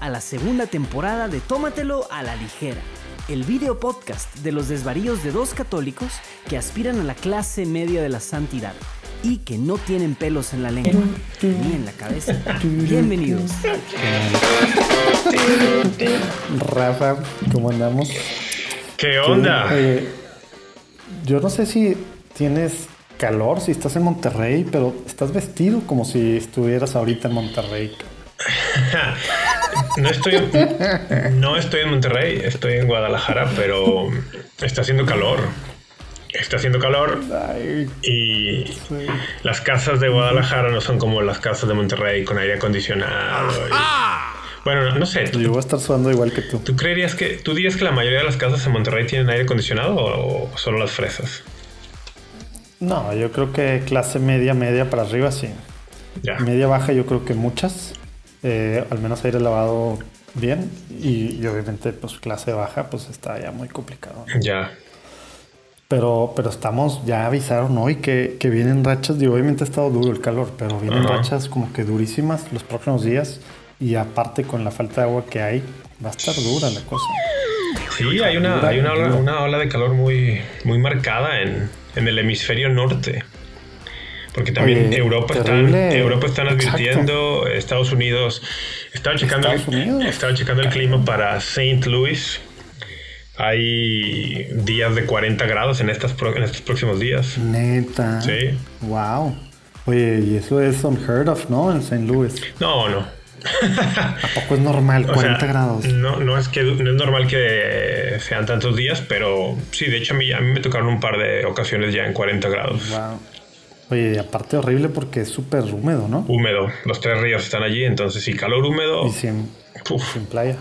a la segunda temporada de Tómatelo a la ligera, el video podcast de los desvaríos de dos católicos que aspiran a la clase media de la santidad y que no tienen pelos en la lengua ni en la cabeza. Bienvenidos. Rafa, ¿cómo andamos? ¿Qué onda? Eh, yo no sé si tienes calor, si estás en Monterrey, pero estás vestido como si estuvieras ahorita en Monterrey. no estoy, no estoy en Monterrey, estoy en Guadalajara, pero está haciendo calor. Está haciendo calor y las casas de Guadalajara no son como las casas de Monterrey con aire acondicionado. bueno, no, sé. Yo voy a estar sudando igual que tú. ¿Tú creerías que, tú dirías que la mayoría de las casas en Monterrey tienen aire acondicionado o solo las fresas? No, yo creo que clase media, media para arriba sí. Media baja yo creo que muchas. Eh, al menos aire lavado bien. Y, obviamente pues clase baja pues está ya muy complicado. Ya. Pero, pero estamos, ya avisaron hoy que, que vienen rachas, y obviamente ha estado duro el calor, pero vienen rachas como que durísimas los próximos días y aparte con la falta de agua que hay, va a estar dura la cosa. Sí, hay una, hay una, ola, una ola de calor muy, muy marcada en, en el hemisferio norte. Porque también Europa, están, Europa están advirtiendo, Estados Unidos, estaba checando, estaba checando el clima para St. Louis, hay días de 40 grados en, estas en estos próximos días. Neta. Sí. Wow. Oye, y eso es unheard of, ¿no? En St. Louis. No, no. ¿A poco es normal? 40 grados. No, no es que no es normal que sean tantos días, pero sí, de hecho a mí, a mí me tocaron un par de ocasiones ya en 40 grados. Wow. Oye, aparte horrible porque es súper húmedo, ¿no? Húmedo. Los tres ríos están allí, entonces sí, calor húmedo. Y sin, sin playa.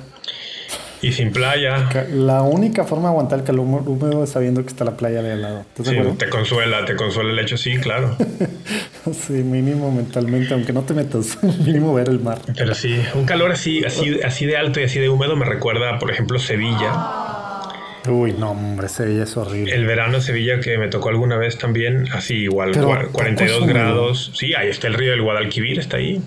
Y sin playa. La única forma de aguantar el calor húmedo es sabiendo que está la playa de al lado. Sí, te consuela, te consuela el hecho, sí, claro. sí, mínimo mentalmente, aunque no te metas, mínimo ver el mar. Pero sí, un calor así, así, así de alto y así de húmedo me recuerda, por ejemplo, Sevilla. Uy, no, hombre, Sevilla es horrible. El verano Sevilla que me tocó alguna vez también, así igual, 42 grados. Sí, ahí está el río del Guadalquivir, está ahí.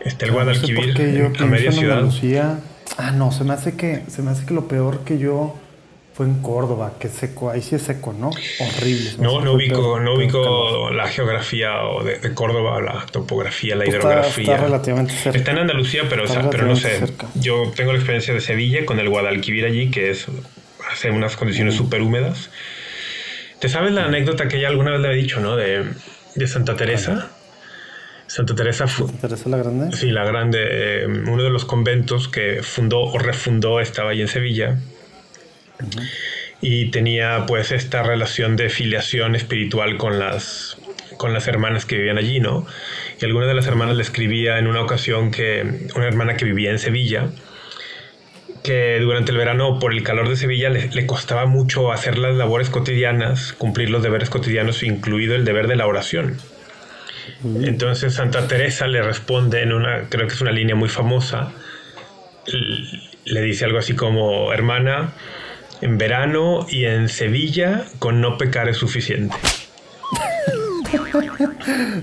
Está el Guadalquivir, a media ciudad. Ah, no, se me hace que se me hace que lo peor que yo fue en Córdoba, que seco, ahí sí es seco, ¿no? Horrible. No, no ubico, no ubico la geografía o de, Córdoba, la topografía, la hidrografía. Está, relativamente cerca. Está en Andalucía, pero, pero no sé. Yo tengo la experiencia de Sevilla con el Guadalquivir allí, que es hace unas condiciones súper húmedas. ¿Te sabes la anécdota que ella alguna vez le había dicho, no? De, de Santa Teresa. Santa Teresa, Santa Teresa la Grande. Sí, la Grande, eh, uno de los conventos que fundó o refundó estaba ahí en Sevilla. Y tenía pues esta relación de filiación espiritual con las, con las hermanas que vivían allí, ¿no? Y alguna de las hermanas le escribía en una ocasión que una hermana que vivía en Sevilla, que durante el verano por el calor de Sevilla le, le, costaba mucho hacer las labores cotidianas, cumplir los deberes cotidianos, incluido el deber de la oración. Entonces Santa Teresa le responde en una, creo que es una línea muy famosa, le dice algo así como, hermana, en verano y en Sevilla con no pecar es suficiente.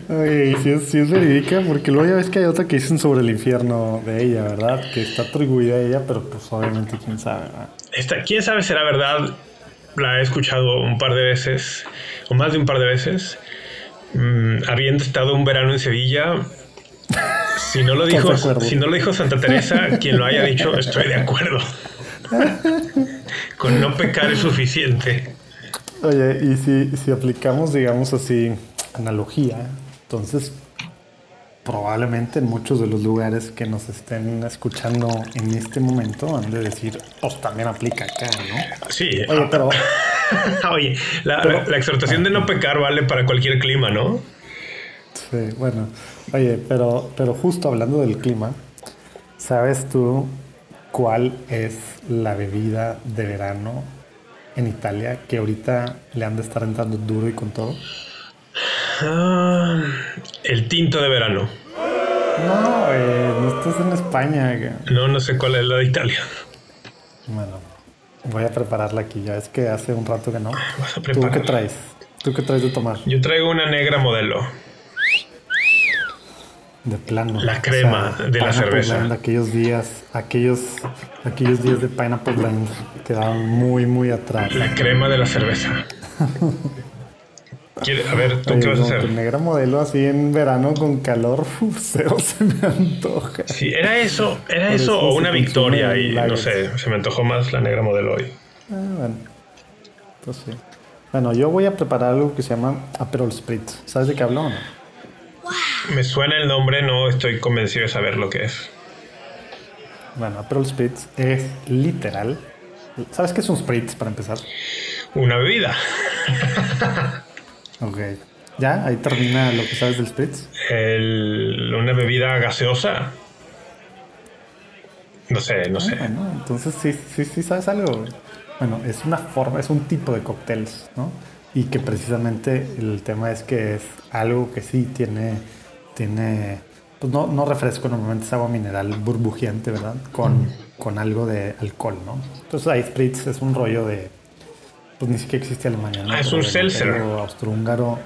Oye, sí es, sí es verídica, porque luego ya ves que hay otra que dicen sobre el infierno de ella, ¿verdad? Que está atribuida a ella, pero pues obviamente quién sabe. Esta, quién sabe será verdad, la he escuchado un par de veces, o más de un par de veces. Mm, habiendo estado un verano en Sevilla, si no lo dijo, si no lo dijo Santa Teresa, quien lo haya dicho, estoy de acuerdo. Con no pecar es suficiente. Oye, y si, si aplicamos, digamos así, analogía, entonces probablemente en muchos de los lugares que nos estén escuchando en este momento han de decir, pues también aplica acá, ¿no? Sí. Oye, pero... Oye, la, exhortación de no pecar vale para cualquier clima, ¿no? Sí, bueno. Oye, pero, pero justo hablando del clima, ¿sabes tú cuál es la bebida de verano en Italia que ahorita le han de estar entrando duro y con todo? Ah, el tinto de verano. No, no estás en España. No, no sé cuál es la de Italia. Bueno, Voy a prepararla aquí, ya es que hace un rato que no. Vas a ¿Tú qué traes? ¿Tú qué traes de tomar? Yo traigo una negra modelo. De plano. La crema de la cerveza. Blend, aquellos días, aquellos, aquellos días de Pineapple Blend quedaron muy, muy atrás. La crema de la cerveza. A ver, ¿tú Oye, qué vas a hacer? negra modelo así en verano con calor, uf, cero se me antoja. Sí, ¿era eso, era eso eso o una victoria? Y no sé, se me antojó más la negra modelo hoy. Ah, bueno. Pues sí. Bueno, yo voy a preparar algo que se llama Aperol Spritz. ¿Sabes de qué hablo o no? Me suena el nombre, no estoy convencido de saber lo que es. Bueno, Aperol Spritz es literal. ¿Sabes qué es un Spritz para empezar? Una bebida. Ok. ¿Ya? Ahí termina lo que sabes del Spritz. El- una bebida gaseosa. No sé, no sé. Bueno, entonces sí, sí, sí sabes algo. Bueno, es una forma, es un tipo de cócteles, ¿no? Y que precisamente el tema es que es algo que sí tiene, tiene, pues no, no refresco, normalmente es agua mineral burbujeante, ¿verdad? Con, con algo de alcohol, ¿no? Entonces ahí Spritz es un rollo de, pues ni siquiera existe Alemania, ¿no? Ah, es Pero un seltzer. Austrohúngaro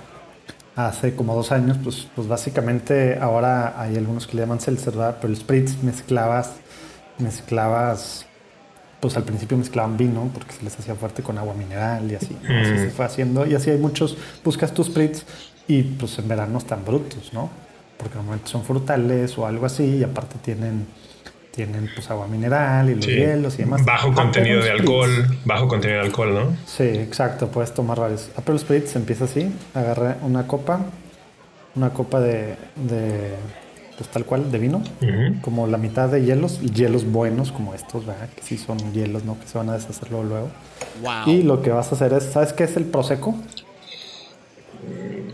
hace como dos años, pues, pues básicamente ahora hay algunos que le llaman seltzer, ¿verdad? Pero el Spritz mezclabas, mezclabas, pues al principio mezclaban vino porque se les hacía fuerte con agua mineral y así. ¿no? Así Mm. se fue haciendo y así hay muchos, buscas tus Spritz y pues en verano están brutos, ¿no? Porque normalmente son frutales o algo así y aparte tienen, tienen pues agua mineral y los Sí. hielos y demás. Bajo Ah, contenido de Spritz- alcohol. Bajo contenido de alcohol, ¿no? Sí, exacto, puedes tomar varios. Apple Spritz empieza así, agarra una copa, una copa de, de pues tal cual, de vino, como la mitad de hielos, y hielos buenos como estos, ¿verdad? Que sí son hielos, ¿no? Que se van a deshacer luego. luego. Wow. Y lo que vas a hacer es, ¿sabes qué es el Prosecco?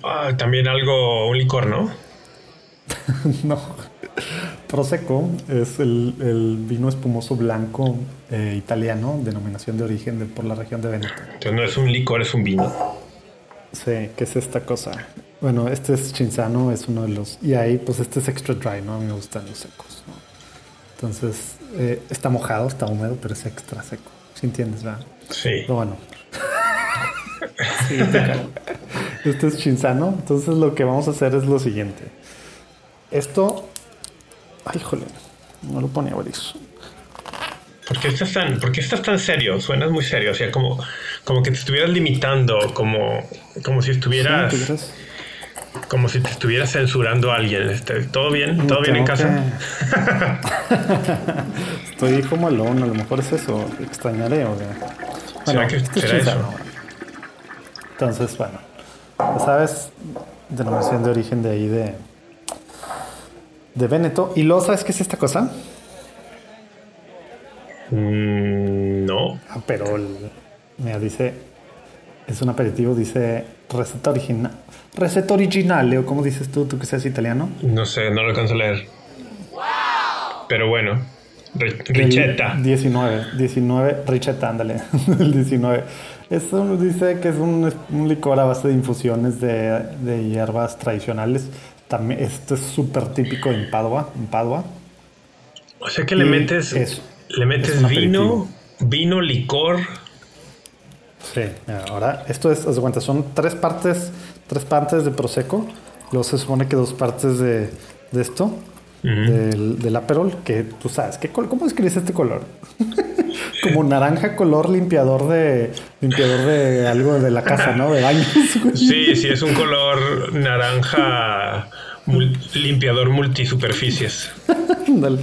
Ah, también algo, un licor, ¿no? no. Prosecco es el, el vino espumoso blanco eh, italiano, denominación de origen de, por la región de Veneto. Entonces no es un licor, es un vino. Sí, ¿qué es esta cosa? Bueno, este es Chinzano, es uno de los. Y ahí, pues este es extra dry, ¿no? A mí me gustan los secos, ¿no? Entonces, eh, está mojado, está húmedo, pero es extra seco. ¿Sí entiendes, verdad? Sí. Pero bueno. Sí, este es Chinzano. Entonces, lo que vamos a hacer es lo siguiente. Esto. Ay, híjole. No lo ponía abrir. ¿Por qué estás tan, por qué estás tan serio? Suenas muy serio. O sea, como, como que te estuvieras limitando, como, como si estuvieras, ¿Tú crees? como si te estuvieras censurando a alguien. Este, ¿Todo bien? ¿Todo bien en casa? que- Estoy como alone, a lo mejor es eso. Extrañaré, o sea. ¿Será que este será eso? Entonces, bueno. ¿Sabes? Denominación de origen de ahí de. De Veneto. Y luego, ¿sabes qué es esta cosa? Mm, no. Ah, pero el- mira, dice, es un aperitivo, dice receta original. Receta originale, o como dices tú, tú que seas italiano. No sé, no lo alcanzo a leer. Pero bueno. Richetta. 19, 19, Richetta, ándale, el 19. Esto dice que es un, un licor a base de infusiones de, de hierbas tradicionales. También, esto es súper típico en Padua, en Padua. O sea que le metes, es- le metes vino, vino, licor. Sí, ahora esto es, haz cuenta, son tres partes, tres partes de Prosecco. Luego se supone que dos partes de, de esto, del, del Aperol, que tú sabes, ¿qué, ¿cómo describes este color? Como naranja color limpiador de limpiador de algo de la casa, ¿no? De baños. Sí, sí, es un color naranja mul- limpiador multisuperficies. Ándale.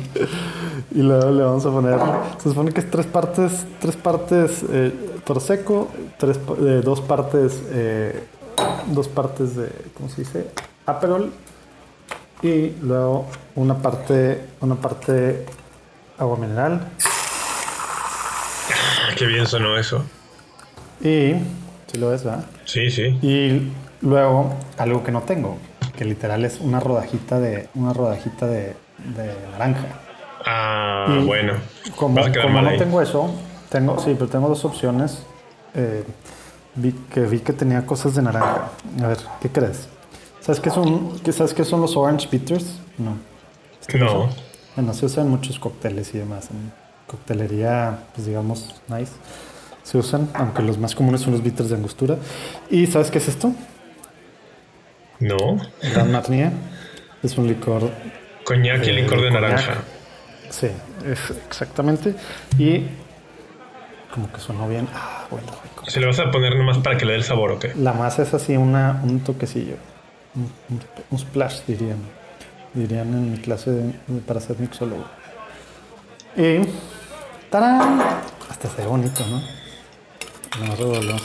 Y luego le vamos a poner, se supone que es tres partes, tres partes eh, Prosecco, tres, eh, dos partes, eh, dos partes de, ¿cómo se dice? Aperol y luego una parte, una parte agua mineral Ah, Qué bien sonó eso. y, si lo ves, ¿verdad? Sí, sí. Y luego algo que no tengo, que literal es una rodajita de, una rodajita de, de naranja. Ah, Y bueno. Como, Vas a quedar como no ahí. tengo eso, tengo, sí, pero tengo dos opciones. Eh, vi que vi que tenía cosas de naranja. A ver, ¿qué crees? ¿Sabes qué son, qué, ¿sabes qué son los orange bitters? No. Es que No. Bueno, se usan muchos cócteles y demás. En coctelería, pues digamos, nice. Se usan, aunque los más comunes son los bitters de angostura. ¿Y sabes qué es esto? No. Grand Marnier. Es un licor. Coñac y eh, licor de coñac. naranja. Sí, es exactamente. Y como que sonó bien. Ah, bueno, rico. Se le vas a poner nomás para que le dé el sabor, ¿ok? La masa es así una, un toquecillo. Un, splash, dirían. Dirían en mi clase de- para ser mixólogo. Y. ¡Tarán! Hasta se ve bonito, ¿no?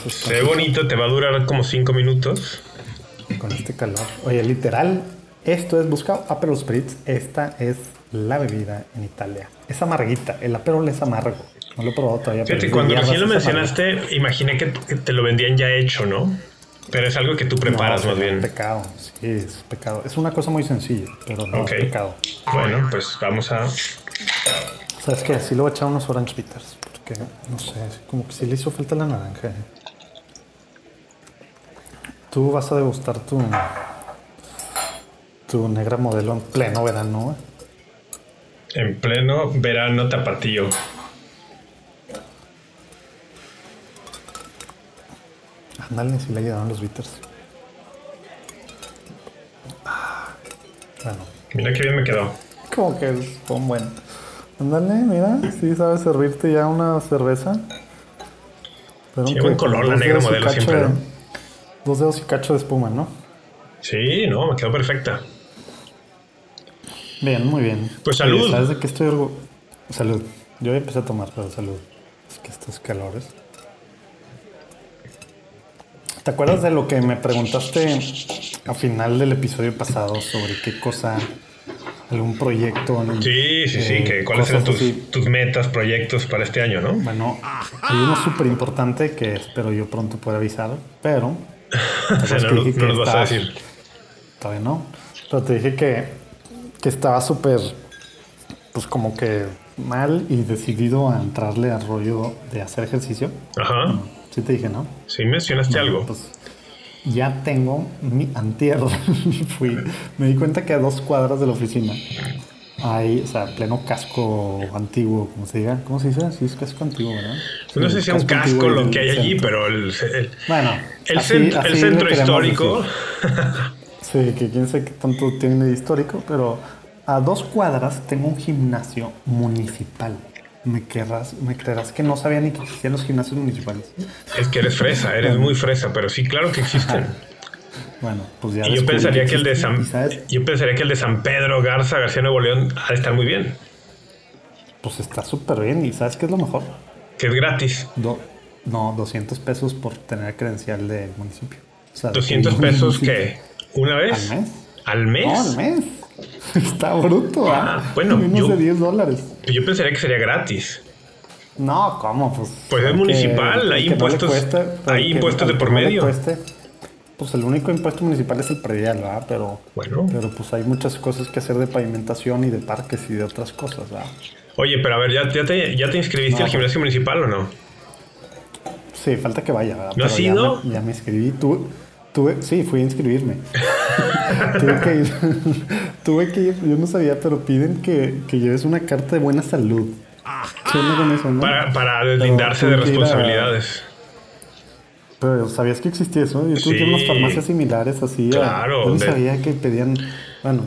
Se ve bonito, te va a durar como cinco minutos. Con este calor. Oye, literal, esto es buscado Aperol Spritz. Esta es la bebida en Italia. Es amarguita. El Aperol es amargo. No lo he probado todavía. pero Fíjate, de cuando recién lo es amargo. mencionaste, imaginé que que te lo vendían ya hecho, ¿no? Pero es algo que tú preparas No, más bien. pecado. Sí, es pecado. Es una cosa muy sencilla, pero no es pecado. Bueno, pues vamos a. ¿Sabes qué? Sí le voy a echar unos Orange Bitters. Porque, no sé, como que sí le hizo falta la naranja. eh. Tú vas a degustar tu, tu negra modelo en pleno verano. eh. En pleno verano tapatío. Ándale, si le ayudaron los bitters. Ah, Bueno, Mira qué bien me quedó. como que son buenos. Ándale, mira, sí sabes servirte ya una cerveza. Pero que buen color la negra modelo siempre. Dos dedos y cacho de espuma, ¿no? Sí, no, me quedó perfecta. Bien, muy bien. Pues salud. Oye, ¿Sabes de qué estoy orgulloso? Salud. Yo ya empecé a tomar, pero salud. Es que estos calores. ¿Te acuerdas de lo que me preguntaste a final del episodio pasado sobre qué cosa, algún proyecto? Sí, sí, sí. eh, Que, ¿Cuáles eran tus, tus metas, proyectos para este año, no? Bueno, hay uno súper importante que espero yo pronto poder avisar, pero... ¿te O sea, no, no nos vas a decir. Todavía no. Pero te dije que, que estaba súper, pues como que mal y decidido a entrarle al rollo de hacer ejercicio. Ajá. Sí te dije, ¿no? Sí, mencionaste algo. Pues ya tengo mi antier. Fui, me di cuenta que a dos cuadras de la oficina hay, o sea, pleno casco antiguo, como se diga. ¿Cómo se dice? Sí, es casco antiguo, ¿verdad? no sé si sea un casco lo que hay allí, centro. pero el, el- Bueno, el así- cent- el así centro histórico. Sí, que quién sabe qué tanto tiene de histórico, pero a dos cuadras tengo un gimnasio municipal. Me querrás, me creerás que no sabía ni que existían los gimnasios municipales. Es que eres fresa, eres muy fresa, pero sí, claro que existen. Bueno, pues ya. Y yo pensaría que el de San, sabes, yo pensaría que el de San Pedro Garza García Nuevo León ha de estar muy bien, Pues está súper bien. ¿Y sabes qué es lo mejor? que es gratis. Do- no, 200 pesos por tener credencial del municipio. O sea, 200 del pesos que una vez ¿Al mes? al mes. No, al mes. Está bruto, ¿ah? Ah, bueno, Menos yo- de 10 dólares. Yo pensaría que sería gratis. No, ¿cómo? Pues, Pues es municipal, al hay no impuestos- cueste, hay impuestos de por medio. pues el único impuesto municipal es el predial, ¿verdad? Pero, Bueno. pero pues hay muchas cosas que hacer de pavimentación y de parques y de otras cosas, ¿verdad? Oye, pero a ver, ¿ya, ya, te, ya te inscribiste No, al gimnasio municipal o no? Sí, falta que vaya, ¿verdad? ¿No has ya ido? me- Ya me inscribí. Tuve, tuve, sí, fui a inscribirme. tuve que ir. Tuve que ir. Yo no sabía, pero piden que, que lleves una carta de buena salud. ¿Qué onda con eso, no? Para, para deslindarse de a- responsabilidades. Pero sabías que existía eso. Yo tuve a unas Sí. farmacias similares así. a- Claro, Yo de- sabía que pedían. Bueno,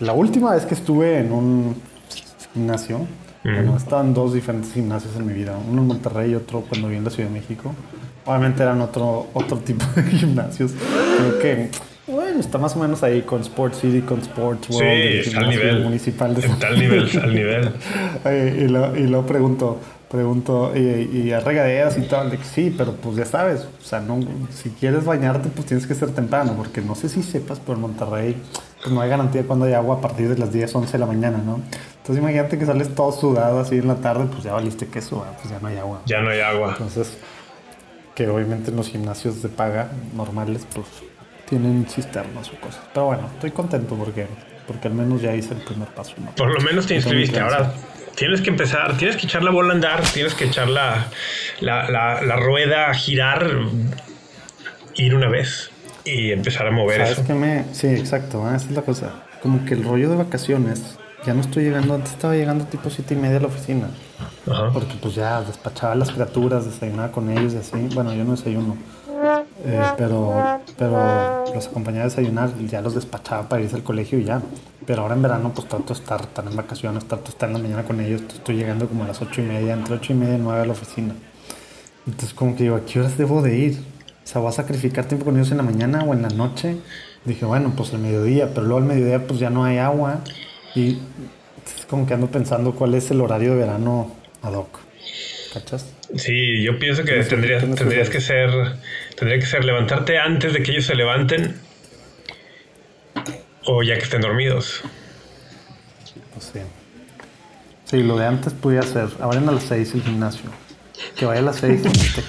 la última vez que estuve en un gimnasio, bueno, estaban dos diferentes gimnasios en mi vida. Uno en Monterrey y otro cuando viví en la Ciudad de México. Obviamente eran otro, otro tipo de gimnasios. Creo que, bueno, está más o menos ahí con Sports City, con Sports Sí, World, el está al nivel. municipal de Está al nivel, al nivel. y, lo, y luego pregunto, pregunto, y, y a regaderas y tal, de que sí, pero pues ya sabes, o sea, no, si quieres bañarte, pues tienes que ser temprano, porque no sé si sepas, pero en Monterrey, pues no hay garantía de cuando hay agua a partir de las 10, 11 de la mañana, ¿no? Entonces imagínate que sales todo sudado así en la tarde, pues ya valiste queso, pues ya no hay agua. Ya no hay agua. Entonces, que obviamente en los gimnasios de paga normales, pues tienen cisternas o cosas. Pero bueno, estoy contento porque, porque al menos ya hice el primer paso. ¿no? Por lo menos te inscribiste. Ahora tienes que empezar, tienes que echar la bola a andar, tienes que echar la, la, la- la rueda a girar, ir una vez y empezar a mover ¿Sabes eso. qué me...? Sí, exacto, ah, esa es la cosa. Como que el rollo de vacaciones, ya no estoy llegando, antes estaba llegando tipo siete y media a la oficina. Ajá. Porque pues ya despachaba a las criaturas, desayunaba con ellos y así. Bueno, yo no desayuno. Eh, pero, pero los acompañaba a desayunar y ya los despachaba para irse al colegio y ya. Pero ahora en verano pues trato de estar, tan en vacaciones, trato de estar en la mañana con ellos. Estoy llegando como a las ocho y media, entre ocho y media y nueve a la oficina. Entonces como que digo, ¿a qué horas debo de ir? O sea, ¿voy a sacrificar tiempo con ellos en la mañana o en la noche? Dije, bueno, pues el mediodía, pero luego al mediodía pues ya no hay agua. Y es como que ando pensando cuál es el horario de verano ad hoc. ¿Cachas? Sí, yo pienso que tendrías, tendrías que ser, tendría que ser levantarte antes de que ellos se levanten o ya que estén dormidos. Pues sí. Sí, lo de antes podía ser, abren a las 6 el gimnasio. Que vaya a las 6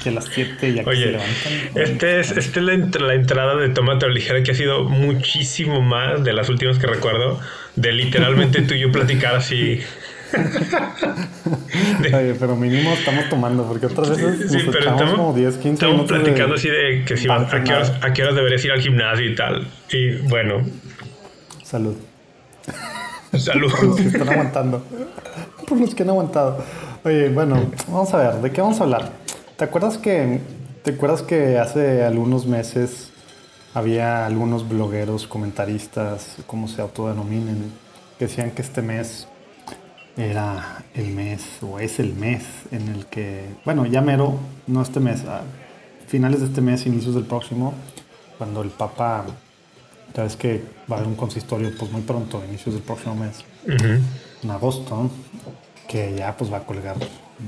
que a las 7 ya que se levantan. Este es, este es la, la entrada de Tómate Ligera que ha sido muchísimo más de las últimas que recuerdo. De literalmente tú y yo platicar así Oye, pero mínimo estamos tomando, porque otras veces sí, pero estamos, como 10, 15 Estamos platicando así de que si a, qué horas, a qué horas deberías ir al gimnasio y tal. Y bueno. Salud. Salud. Por los que están aguantando. Por los que han aguantado. Oye, bueno, vamos a ver, ¿de qué vamos a hablar? ¿Te acuerdas que, te acuerdas que hace algunos meses había algunos blogueros, comentaristas, como se autodenominen, que decían que este mes era el mes, o es el mes en el que, bueno, ya mero, no este mes, a finales de este mes, inicios del próximo, cuando el Papa, ya ves que va a haber un consistorio pues muy pronto, inicios del próximo mes, en agosto, que ya pues va a colgar,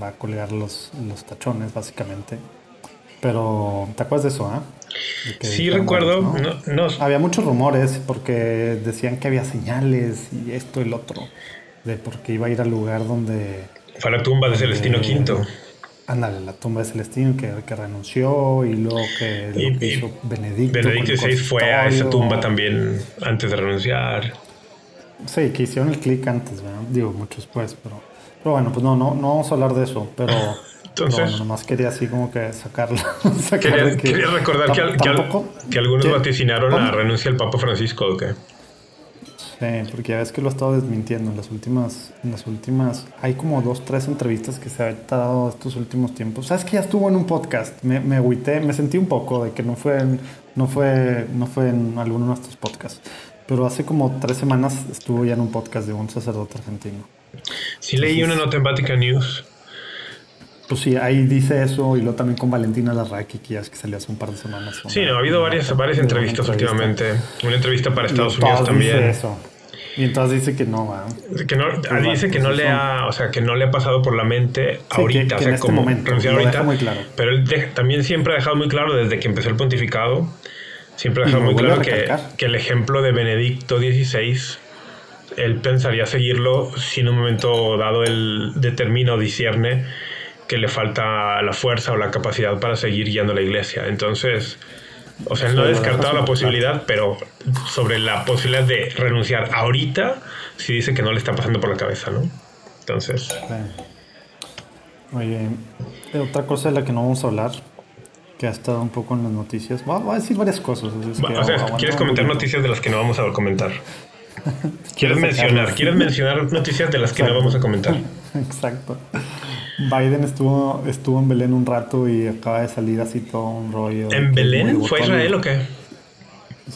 va a colgar los, los tachones básicamente. Pero, ¿te acuerdas de eso, ah? sí, recuerdo. ¿no? Había muchos rumores porque decían que había señales y esto y el otro de porque iba a ir al lugar donde... Fue la tumba de Celestino V. Ándale, la tumba de Celestino que, que renunció y luego que, lo que hizo Benedicto. Benedicto XVI fue a esa tumba también antes de renunciar. Sí, que hicieron el clic antes, ¿verdad? digo, mucho después, pero, pero bueno, pues no, no, no vamos a hablar de eso, pero... Entonces, bueno, nomás quería así como que sacarlo. quería, quería, recordar que, que, algunos vaticinaron la renuncia del Papa Francisco, ¿o qué? Sí, porque ya ves que lo he estado desmintiendo en las últimas, en las últimas, hay como dos, tres entrevistas que se han dado estos últimos tiempos. Sabes que ya estuvo en un podcast, me, me agüité, me sentí un poco de que no fue, en, no fue, no fue en alguno de nuestros podcasts, pero hace como tres semanas estuvo ya en un podcast de un sacerdote argentino. Sí leí una nota en Vatican News. Pues sí, ahí dice eso y luego también con Valentina Larraqui, que ya es que salió hace un par de semanas. Sí, no, ha habido varias, varias entrevistas últimamente. Una entrevista para Estados Unidos también. eso. Y entonces dice que no va. Que no, ah, dice que no le ha, o sea, que no le ha pasado por la mente ahorita, o sea, este como momento, ahorita. Muy claro. Pero él también siempre ha dejado muy claro desde que empezó el pontificado, siempre ha dejado muy claro que, que, el ejemplo de Benedicto XVI, él pensaría seguirlo si en un momento dado él determina o discierne que le falta la fuerza o la capacidad para seguir guiando la iglesia. Entonces, o sea, no ha descartado la posibilidad, pero sobre la posibilidad de renunciar ahorita, sí dice que no le está pasando por la cabeza, ¿no? Entonces. Oye, otra cosa de la que no vamos a hablar, que ha estado un poco en las noticias. Voy a, decir varias cosas. o sea, ¿quieres comentar noticias de las que no vamos a comentar? ¿Quieres mencionar? ¿Quieres mencionar noticias de las que no vamos a comentar? Exacto. Biden estuvo, estuvo en Belén un rato y acaba de salir así todo un rollo. ¿En Belén? ¿Fue Israel o qué?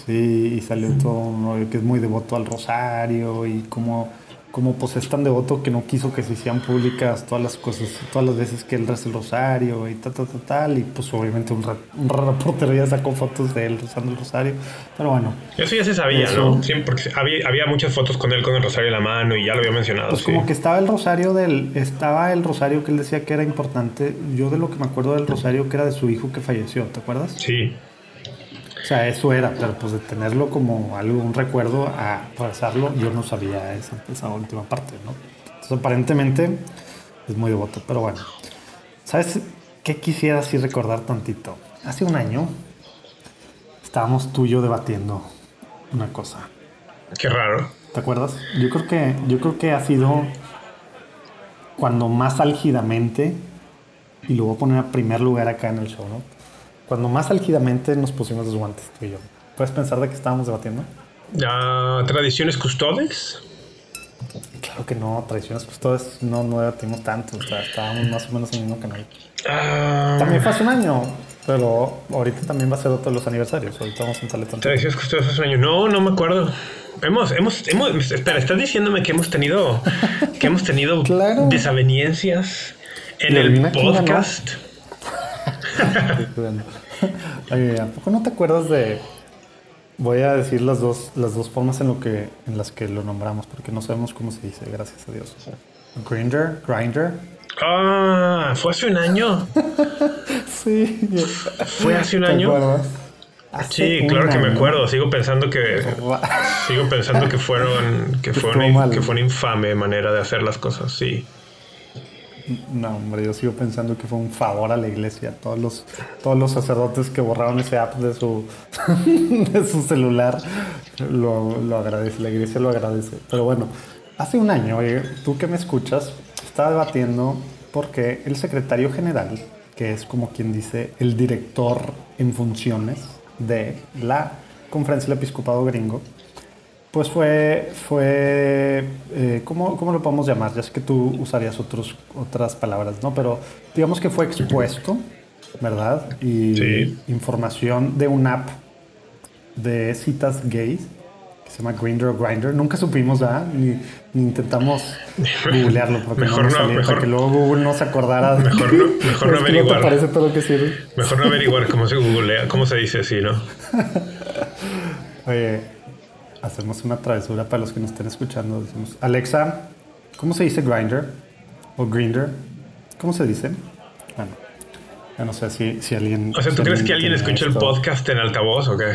Sí, y salió todo un rollo que es muy devoto al rosario y como como pues es tan devoto que no quiso que se hicieran públicas todas las cosas, todas las veces que él reza el rosario y tal, tal, tal, tal. Y pues obviamente un, un reportero ya sacó fotos de él rezando el rosario. Pero bueno. Eso ya se sabía, ¿no? Sí, porque había, había, muchas fotos con él con el rosario en la mano y ya lo había mencionado. Pues como que estaba el rosario del, estaba el rosario que él decía que era importante. Yo de lo que me acuerdo del rosario que era de su hijo que falleció, ¿te acuerdas? Sí. O sea, eso era, pero pues de tenerlo como algo, un recuerdo a rezarlo, yo no sabía esa, esa última parte, ¿no? Entonces, aparentemente es muy devoto, pero bueno. ¿Sabes qué quisiera así recordar tantito? Hace un año estábamos tú y yo debatiendo una cosa. Qué raro. ¿Te acuerdas? Yo creo que, yo creo que ha sido cuando más álgidamente, y lo voy a poner a primer lugar acá en el show, ¿no? Cuando más álgidamente nos pusimos los guantes tú y yo. ¿Puedes pensar de qué estábamos debatiendo? ¿Tradiciones custodes? Claro que no, tradiciones custodes no, no debatimos tanto, o sea, estábamos más o menos en el mismo canal. Ah. También fue hace un año. Pero ahorita también va a ser otro de los aniversarios. Ahorita vamos a entrarle tanto. ¿Te decías que esto hace un año? No, no me acuerdo. Hemos, hemos, hemos, espera, estás diciéndome que hemos tenido, que hemos tenido Claro. desavenencias en el ganó. Oye, ¿a poco no te acuerdas de.? Voy a decir las dos, las dos formas en, lo que, en las que lo nombramos, porque no sabemos cómo se dice, gracias a Dios. Grinder, grinder. Ah, fue hace un año. Sí. Fue hace un ¿Te año. acuerdas? Hace Sí, claro que me acuerdo. Sigo pensando que sigo pensando que fueron que fue una, que fue una infame manera de hacer las cosas. Sí. No, hombre, yo sigo pensando que fue un favor a la iglesia. Todos los, todos los sacerdotes que borraron ese app de su, de su celular lo, lo agradece, la iglesia lo agradece. Pero bueno, hace un año, oye, tú que me escuchas, estaba debatiendo porque el secretario general, que es como quien dice el director en funciones de la Conferencia del Episcopado Gringo, pues fue, fue eh, ¿cómo, cómo lo podemos llamar? Ya sé que tú usarías otros, otras palabras, ¿no? Pero digamos que fue expuesto, ¿verdad? Y Sí. información de una app de citas gays que se llama Grindr o Grinder. Nunca supimos, ¿verdad? Ni, ni intentamos googlearlo porque Mejor no, nos no, salía, mejor- para que luego Google no se acordara. de Mejor no- mejor no averiguar. te parece todo lo que sirve. Mejor no averiguar cómo se googlea, cómo se dice así, ¿no? Oye, hacemos una travesura para los que nos estén escuchando. Decimos, Alexa, ¿cómo se dice grinder? ¿O grinder? ¿Cómo se dice? Bueno, yo no sé si, si alguien... O sea, si ¿tú crees que alguien escucha el podcast en altavoz o qué?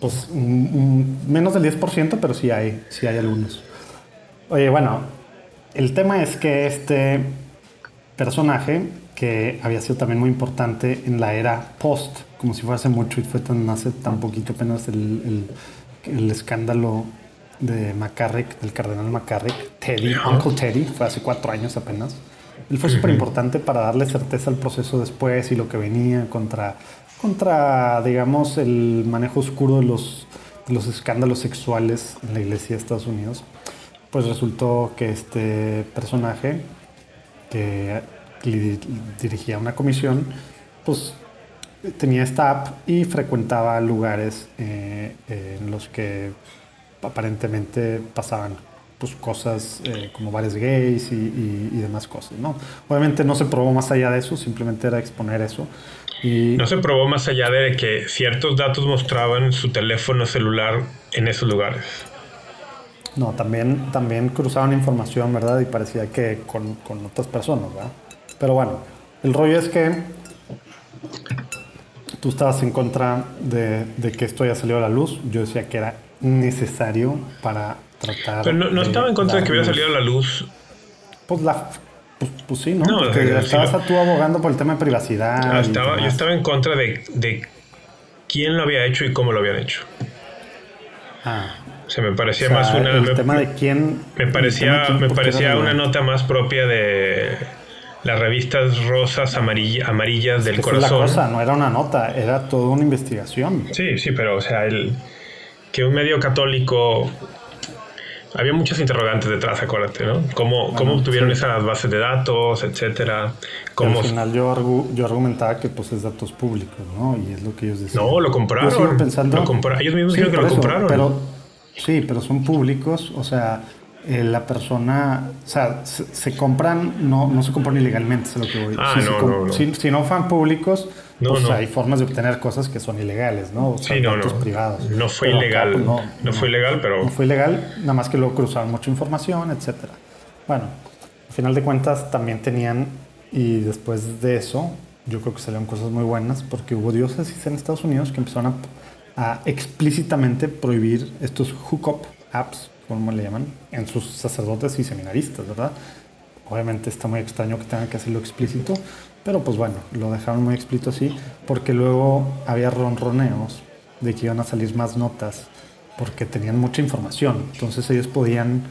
Pues menos del 10%, pero sí hay, sí hay algunos. Oye, bueno, el tema es que este personaje, que había sido también muy importante en la era post, como si hace mucho y fue tan hace tan poquito apenas el, el, el escándalo de McCarrick, del cardenal McCarrick, Teddy. Uncle Teddy, fue hace cuatro años apenas. Él fue súper importante para darle certeza al proceso después y lo que venía contra, contra digamos, el manejo oscuro de los, de los escándalos sexuales en la iglesia de Estados Unidos. Pues resultó que este personaje, que dirigía una comisión, pues tenía esta app y frecuentaba lugares eh, en los que aparentemente pasaban pues, cosas eh, como bares gays y, y- y demás cosas, ¿no? Obviamente no se probó más allá de eso, simplemente era exponer eso. Y No se probó más allá de que ciertos datos mostraban su teléfono celular en esos lugares. no, también, también cruzaban información, ¿verdad? Y parecía que con, con otras personas, ¿verdad? Pero bueno, el rollo es que tú estabas en contra de, de que esto haya salido a la luz. Yo decía que era necesario para tratar. Pero no, no de estaba en contra de que hubiera salido a la luz. Pues la. Pues, pues sí, ¿no? No, Porque sí, estabas tú abogando por el tema de privacidad. Ah, estaba, yo estaba en contra de, de quién lo había hecho y cómo lo habían hecho. Ah, O sea, me o parecía sea, más una. el me, tema de quién. me parecía, quién, me ¿por qué parecía una nota más propia de las revistas rosas amarilla- amarillas del es la corazón. cosa, no era una nota, era toda una investigación. Sí, sí, pero o sea, el que un medio católico había muchas interrogantes detrás, acuérdate, ¿no? ¿Cómo, cómo obtuvieron sí. esas bases de datos, etcétera? ¿Cómo Al final yo, argu- yo argumentaba que pues es datos públicos, ¿no? Y es lo que ellos decían. No, lo compraron. pensando- Lo compra- Ellos mismos Sí, dijeron que lo eso, compraron. Pero, sí, pero son públicos, o sea, eh, la persona, o sea, se, se compran, no, no se compran ilegalmente, es lo que voy. Ah, Si no, no, no. Si, si no fueran públicos, pues hay formas de obtener cosas que son ilegales, ¿no? O sea, Sí, no, datos no. privados. No fue Pero acá, ilegal. pues, No fue ilegal, pero- No fue ilegal, nada más que luego cruzaban mucha información, etcétera. Bueno, al final de cuentas también tenían, y después de eso, yo creo que salieron cosas muy buenas, porque hubo diócesis en Estados Unidos que empezaron a, a explícitamente prohibir estos hookup apps, como le llaman, en sus sacerdotes y seminaristas, ¿verdad? Obviamente está muy extraño que tengan que hacerlo explícito, pero pues bueno, lo dejaron muy explícito así, porque luego había ronroneos de que iban a salir más notas, porque tenían mucha información. Entonces ellos podían,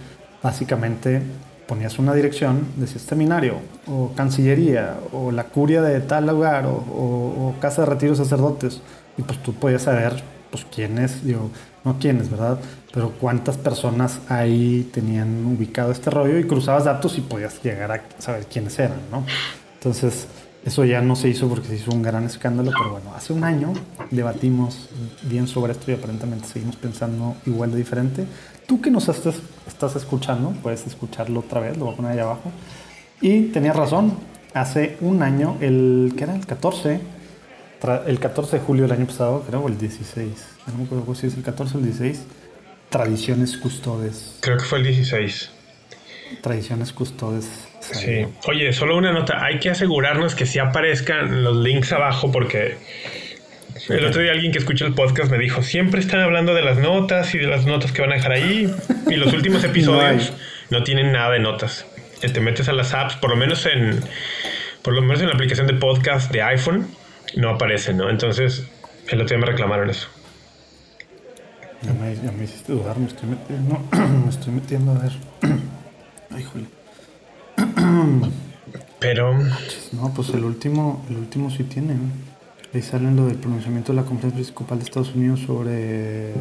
básicamente, ponías una dirección, decías seminario, o cancillería, o la curia de tal lugar, o, o- o casa de retiro de sacerdotes, y pues tú podías saber, pues quiénes, digo, no quiénes, ¿verdad? Pero cuántas personas ahí tenían ubicado este rollo y cruzabas datos y podías llegar a saber quiénes eran, ¿no? Entonces, Eso ya no se hizo porque se hizo un gran escándalo, pero bueno, hace un año debatimos bien sobre esto y aparentemente seguimos pensando igual de diferente. Tú que nos estás, escuchando, puedes escucharlo otra vez, lo voy a poner ahí abajo. Y tenías razón, hace un año, el que era el 14, el 14 de julio del año pasado, creo, o el 16, no me acuerdo si es el 14 o el 16, Tradiciones Custodes. Creo que fue el 16. Tradiciones Custodes. Sí. Oye, solo una nota. Hay que asegurarnos que sí aparezcan los links abajo porque el otro día alguien que escucha el podcast me dijo, siempre están hablando de las notas y de las notas que van a dejar ahí. Y los últimos episodios no, tienen nada de notas. Te metes a las apps, por lo menos en por lo menos en la aplicación de podcast de iPhone, no aparece, ¿no? Entonces, el otro día me reclamaron eso. Ya me, ya me hiciste dudar, me estoy metiendo, me estoy metiendo a ver. Ay, joder. Pero. No, pues el último, el último sí tiene. Ahí salen lo del pronunciamiento de la Conferencia Episcopal de Estados Unidos sobre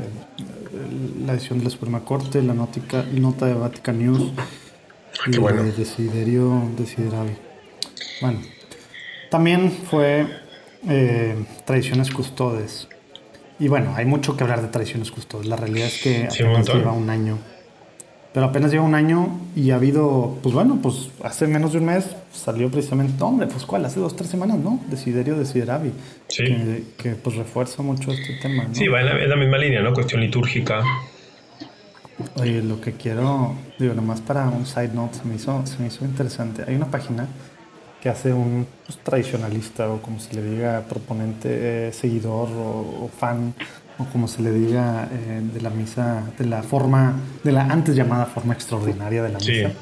la decisión de la Suprema Corte, la notica, nota de Vatican News y Qué bueno. de Desiderio Desideravi. Bueno, también fue eh, Tradiciones Custodes. Y bueno, hay mucho que hablar de Tradiciones Custodes. La realidad es que Sí, apenas un lleva un año. Pero apenas lleva un año y ha habido, pues bueno, pues hace menos de un mes salió precisamente, hombre, pues cuál, hace dos, tres semanas, ¿no? Desiderio Desideravi. Sí. Que, que, pues refuerza mucho este tema, ¿no? Sí, va en la, en la misma línea, ¿no? Cuestión litúrgica. Oye, lo que quiero, digo, nomás para un side note, se me hizo, se me hizo interesante. Hay una página que hace un pues, tradicionalista o como se le diga, proponente, eh, seguidor o, o fan, o como se le diga, eh, de la misa, de la forma, de la antes llamada forma extraordinaria de la Sí. misa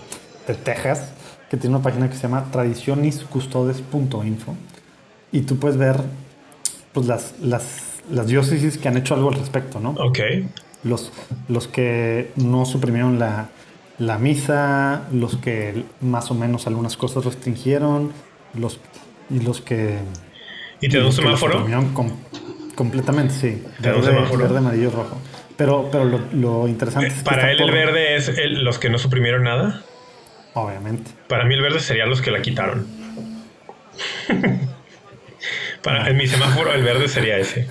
de Texas, que tiene una página que se llama tradicioniscustodes.info y tú puedes ver pues las, las, las diócesis que han hecho algo al respecto, ¿no? Ok. los, los que no suprimieron la, la misa, los que más o menos algunas cosas restringieron, los, y los que... ¿Y te da un semáforo? com- completamente, sí. Te Verde, semáforo. verde, amarillo, rojo. Pero, pero lo, lo interesante es que Para él el verde es el- los que no suprimieron nada. Obviamente. Para mí el verde sería los que la quitaron. Para, en mi semáforo el verde sería ese.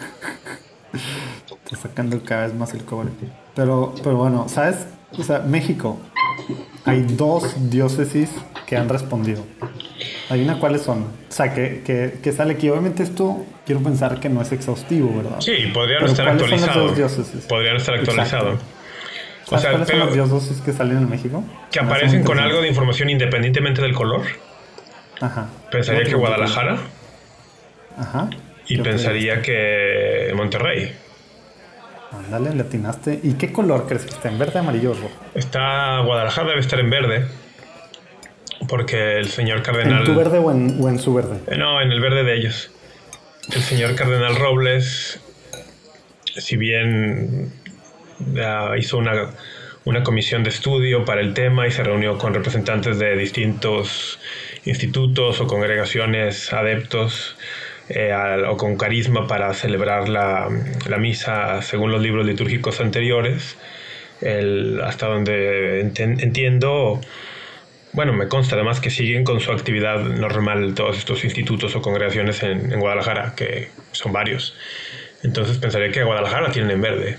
Está sacando cada vez más el cobre. Pero, pero bueno, ¿sabes? O sea, México. Hay dos diócesis que han respondido. Adivina cuáles son. O sea, que, que, que sale aquí. Obviamente esto quiero pensar que no es exhaustivo, ¿verdad? Sí, podría no estar ¿cuáles son las actualizado. Podría no estar actualizado. Exacto. O ¿Sabes sea, cuáles son las diócesis que salen en México? que aparecen con algo de información independientemente del color. Ajá. Pensaría que. Guadalajara Ajá. y ¿Qué otro pensaría que Monterrey. Ándale, le atinaste. ¿Y qué color crees que está? ¿En verde, amarillo o rojo? Está Guadalajara debe estar en verde. Porque el señor cardenal. ¿En tu verde o en, o en su verde? Eh, No, en el verde de ellos. El señor Cardenal Robles, si bien hizo una, una comisión de estudio para el tema y se reunió con representantes de distintos institutos o congregaciones adeptos eh, al- o con carisma para celebrar la, la misa según los libros litúrgicos anteriores, el- hasta donde entiendo, bueno, me consta además que siguen con su actividad normal todos estos institutos o congregaciones en, en Guadalajara, que son varios. Entonces pensaría que Guadalajara tienen en verde.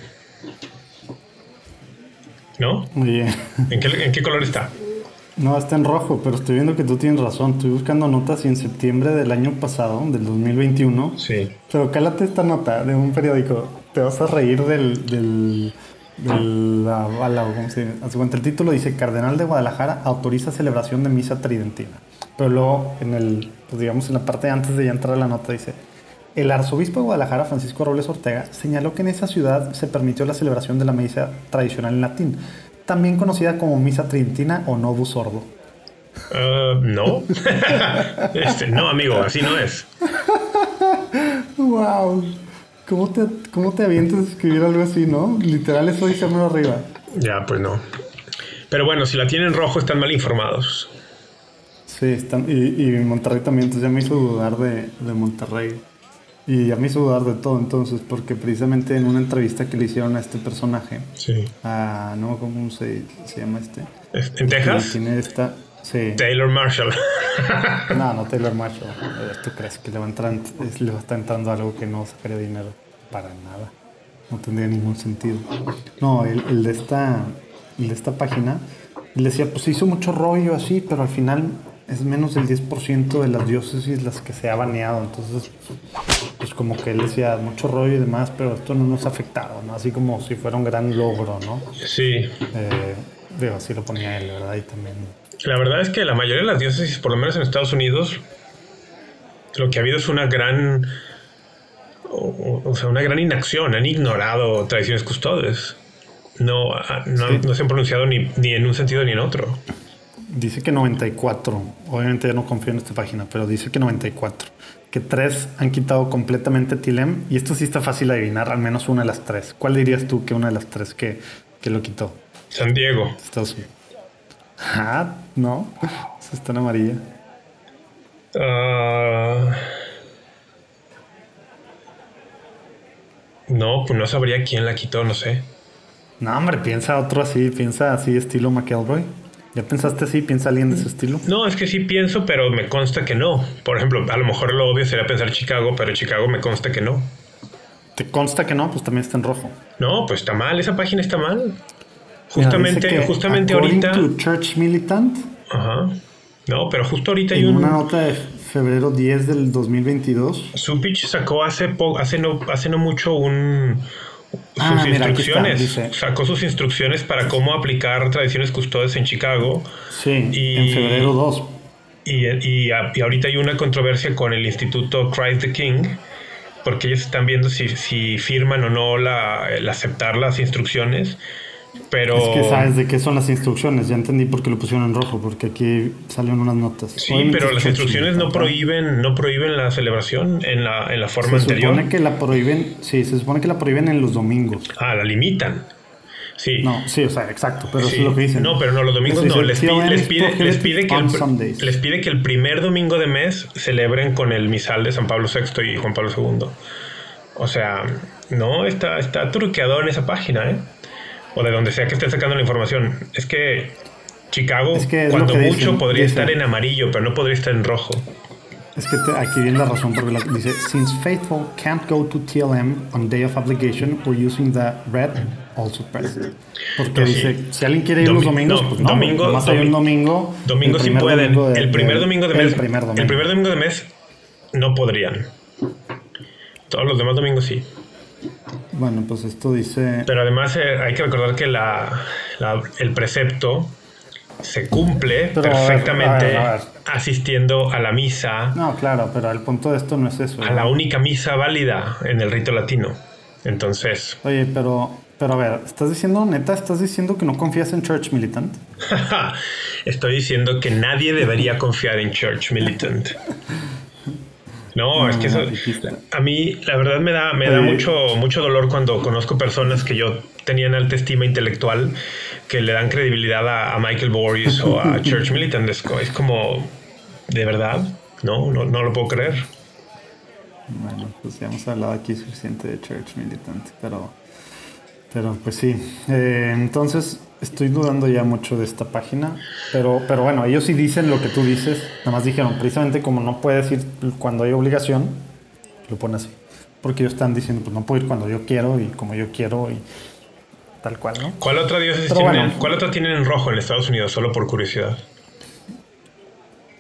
¿No? Oye, ¿En qué, en qué color está? No, está en rojo, pero estoy viendo que tú tienes razón. Estoy buscando notas y en septiembre del año pasado, del 2021. Sí. Pero cálate esta nota de un periódico. Te vas a reír del. del del la bala, o ¿cómo se dice? De el título dice Cardenal de Guadalajara autoriza celebración de misa tridentina. Pero luego en el, pues digamos en la parte antes de ya entrar a la nota dice el arzobispo de Guadalajara, Francisco Robles Ortega, señaló que en esa ciudad se permitió la celebración de la misa tradicional en latín, también conocida como misa tridentina o novus sordo. Uh, no. Este, no, amigo, así no es. ¡Wow! ¿Cómo te, ¿Cómo te avientas a escribir algo así, no? Literal, eso dice arriba. Ya, pues no. Pero bueno, si la tienen rojo están mal informados. Sí, están, y, y Monterrey también, entonces ya me hizo dudar de, de Monterrey. Y ya me hizo dudar de todo entonces, porque precisamente en una entrevista que le hicieron a este personaje, Sí. a, no cómo se, se llama este, ¿En Texas? tiene esta, Sí. Taylor Marshall. no, no Taylor Marshall. Eh, ¿Tú crees que le va, a entrar, le va a estar entrando algo que no sacaría dinero? Para nada. No tendría ningún sentido. No, el, el de esta el de esta página, él decía, pues hizo mucho rollo así, pero al final es menos del 10% de las diócesis las que se ha baneado. Entonces, pues como que él decía mucho rollo y demás, pero esto no nos ha afectado, ¿no? Así como si fuera un gran logro, ¿no? Sí. Eh, digo, así lo ponía él, ¿verdad? Y también... La verdad es que la mayoría de las diócesis, por lo menos en Estados Unidos, lo que ha habido es una gran... O, sea, una gran inacción. Han ignorado tradiciones custodes. No, no, no se han pronunciado ni, ni en un sentido ni en otro. Dice que 94. Obviamente yo no confío en esta página, pero dice que 94. Que tres han quitado completamente Tilem. Y esto sí está fácil de adivinar, al menos una de las tres. ¿Cuál dirías tú que una de las tres que, que lo quitó? San Diego. Estados Unidos. Ah, no. Eso está en amarilla. Uh, no, pues no sabría quién la quitó, no sé. No, hombre, piensa otro así, piensa así, estilo McElroy. ¿Ya pensaste así? ¿Piensa alguien de ese estilo? No, es que sí pienso, pero me consta que no. Por ejemplo, a lo mejor lo obvio sería pensar Chicago, pero Chicago me consta que no. ¿Te consta que no? Pues también está en rojo. No, pues está mal, esa página está mal. Justamente, Mira, justamente ahorita. To Church Militant. Ajá. No, pero justo ahorita en hay un. Una nota de febrero 10 del 2022. Supich sacó hace, hace, no, hace no mucho un, Ah, sus instrucciones. sacó sus instrucciones para cómo aplicar tradiciones custodes en Chicago. Sí, y, en febrero 2. Y, y, y, ahorita hay una controversia con el Instituto Christ the King, porque ellos están viendo si, si firman o no la, el aceptar las instrucciones. Pero... Es que sabes de qué son las instrucciones, ya entendí por qué lo pusieron en rojo, porque aquí salen unas notas. Sí, pero las instrucciones no prohíben, no prohíben la celebración en la, en la forma anterior. Se supone que la prohíben, sí, se supone que la prohíben en los domingos. Ah, la limitan. Sí. No, sí, o sea, exacto, pero eso es lo que dicen. No, pero no, los domingos no, les pide, les pide, les pide, que el, les pide que el primer domingo de mes celebren con el misal de San Pablo VI y Juan Pablo II. O sea, no, está, está truqueado en esa página, ¿eh? O de donde sea que estén sacando la información. Es que Chicago, cuando mucho, podría estar en amarillo, pero no podría estar en rojo. Es que aquí viene la razón porque dice, since faithful can't go to TLM on day of obligation, we're using the red also present. Porque dice, si alguien quiere ir los domingos, pues no, domingo, más hay un domingo. Domingo sí pueden. el primer domingo de mes. El primer domingo. el primer domingo de mes no podrían. Todos los demás domingos sí. Bueno, pues esto dice... Pero además eh, hay que recordar que la, el precepto se cumple perfectamente asistiendo a la misa. No, claro, pero el punto de esto no es eso. A la única misa válida en el rito latino. Entonces... Oye, pero, pero a ver, ¿estás diciendo, neta, estás diciendo que no confías en Church Militant? Estoy diciendo que nadie debería confiar en Church Militant. No, es que eso, a mí la verdad me da, me da mucho, mucho dolor cuando conozco personas que yo tenía en alta estima intelectual que le dan credibilidad a, Michael Boris o a Church Militant. Es, como, ¿de verdad? No, no, no lo puedo creer. Bueno, pues ya hemos hablado aquí suficiente de Church Militant, pero, pero pues sí. Eh, entonces, Estoy dudando ya mucho de esta página, pero, pero bueno, ellos sí dicen lo que tú dices. Nada más dijeron, precisamente como no puedes ir cuando hay obligación, lo pone así. Porque ellos están diciendo, pues no puedo ir cuando yo quiero y como yo quiero y tal cual, ¿no? ¿Cuál otra diócesis tienen, ¿cuál otra tienen en rojo en Estados Unidos? Solo por curiosidad.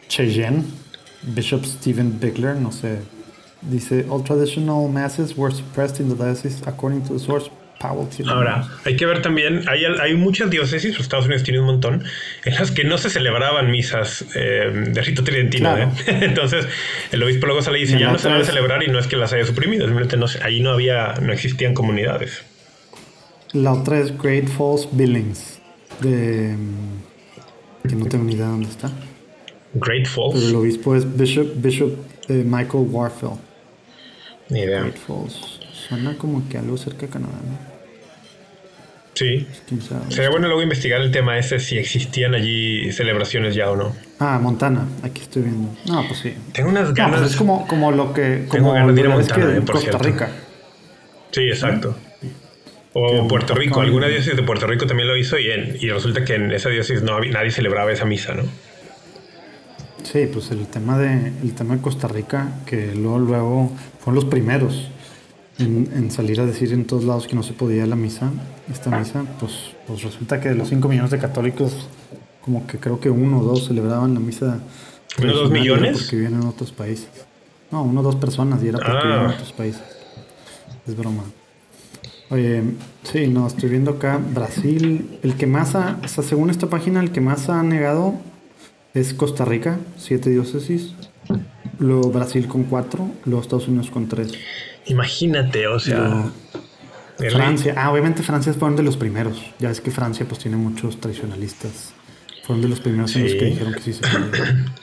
Cheyenne, Bishop Stephen Bigler, no sé. Dice, all traditional masses were suppressed in the diocese according to the source Ahora, hay que ver también, hay, hay muchas diócesis, los Estados Unidos tiene un montón, en las que no se celebraban misas eh, de rito tridentino. ¿eh? Entonces, el obispo luego sale y dice, ya no se van a celebrar y no es que las haya suprimido, simplemente no, ahí no había, no existían comunidades. La otra es Great Falls Billings, de, que no tengo ni idea dónde está. Great Falls. Pero el obispo es Bishop, Bishop eh, Michael Warfield. Ni idea. Great Falls. Suena como que algo cerca de Canadá, ¿no? Sí. Sería bueno luego investigar el tema ese, si existían allí celebraciones ya o no. Ah, Montana, aquí estoy viendo. No, pues sí. Tengo unas pues ganas. es como, como lo que. Como tengo ganas de ir a Montana, eh, Costa Rica. Sí, exacto. O Puerto Rico, alguna diócesis de Puerto Rico también lo hizo y, y resulta que en esa diócesis no había, nadie celebraba esa misa, ¿no? Sí, pues el tema de el tema de Costa Rica, que luego, luego fueron los primeros en, salir a decir en todos lados que no se podía la misa, esta misa, pues, pues resulta que de los 5 millones de católicos, como que creo que uno o dos celebraban la misa. ¿Uno o dos millones? Porque vienen en otros países. No, uno o dos personas y era porque vienen en ah. otros países. Es broma. Oye, sí, no, estoy viendo acá Brasil. El que más ha, o sea, según esta página, el que más ha negado es Costa Rica, siete diócesis. Luego Brasil con cuatro, luego Estados Unidos con tres. Imagínate, o sea. Francia, ah, obviamente Francia fueron de los primeros. Ya es que Francia pues tiene muchos tradicionalistas. Fueron de los primeros en los que dijeron que sí se podía.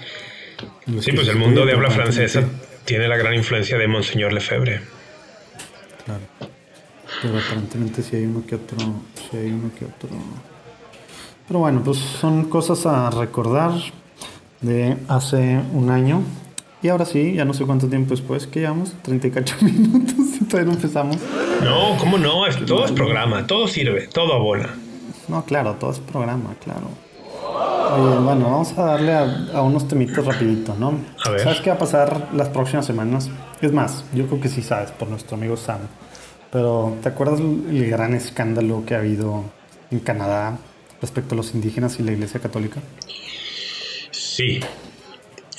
Sí, pues el mundo de habla francesa tiene la gran influencia de Monseñor Lefebvre. Claro. Pero aparentemente sí hay uno que otro. Sí hay uno que otro. Pero bueno, pues son cosas a recordar de hace un año. Y ahora sí, ya no sé cuánto tiempo después que llevamos, 38 minutos y todavía no empezamos. No, ¿cómo no? todo es programa, todo sirve, todo abona. No, claro, todo es programa, claro. Oye, bueno, vamos a darle a, unos temitos rapidito, ¿no? A ver. ¿Sabes qué va a pasar las próximas semanas? Es más, yo creo que sí sabes, por nuestro amigo Sam. Pero, ¿te acuerdas el gran escándalo que ha habido en Canadá respecto a los indígenas y la Iglesia Católica? Sí,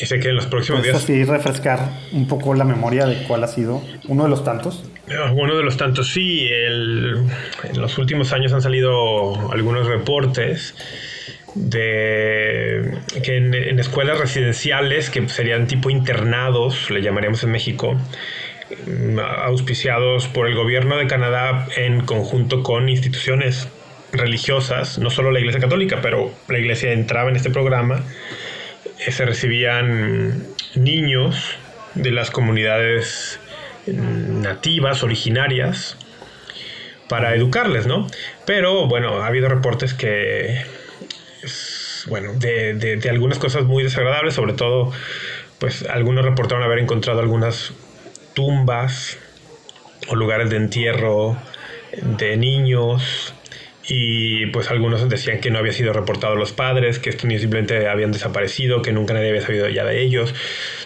y sé que en los próximos días. así refrescar un poco la memoria de cuál ha sido uno de los tantos. Ah, uno de los tantos, sí. en los últimos años han salido algunos reportes de que en, escuelas residenciales, que serían tipo internados, le llamaríamos en México, mm, auspiciados por el gobierno de Canadá en conjunto con instituciones religiosas, no solo la Iglesia Católica, pero la Iglesia entraba en este programa se recibían niños de las comunidades nativas, originarias, para educarles, ¿no? Pero bueno, ha habido reportes que, bueno, de, algunas cosas muy desagradables, sobre todo, pues algunos reportaron haber encontrado algunas tumbas o lugares de entierro de niños y pues algunos decían que no había sido reportado a los padres, que estos niños simplemente habían desaparecido, que nunca nadie había sabido ya de ellos.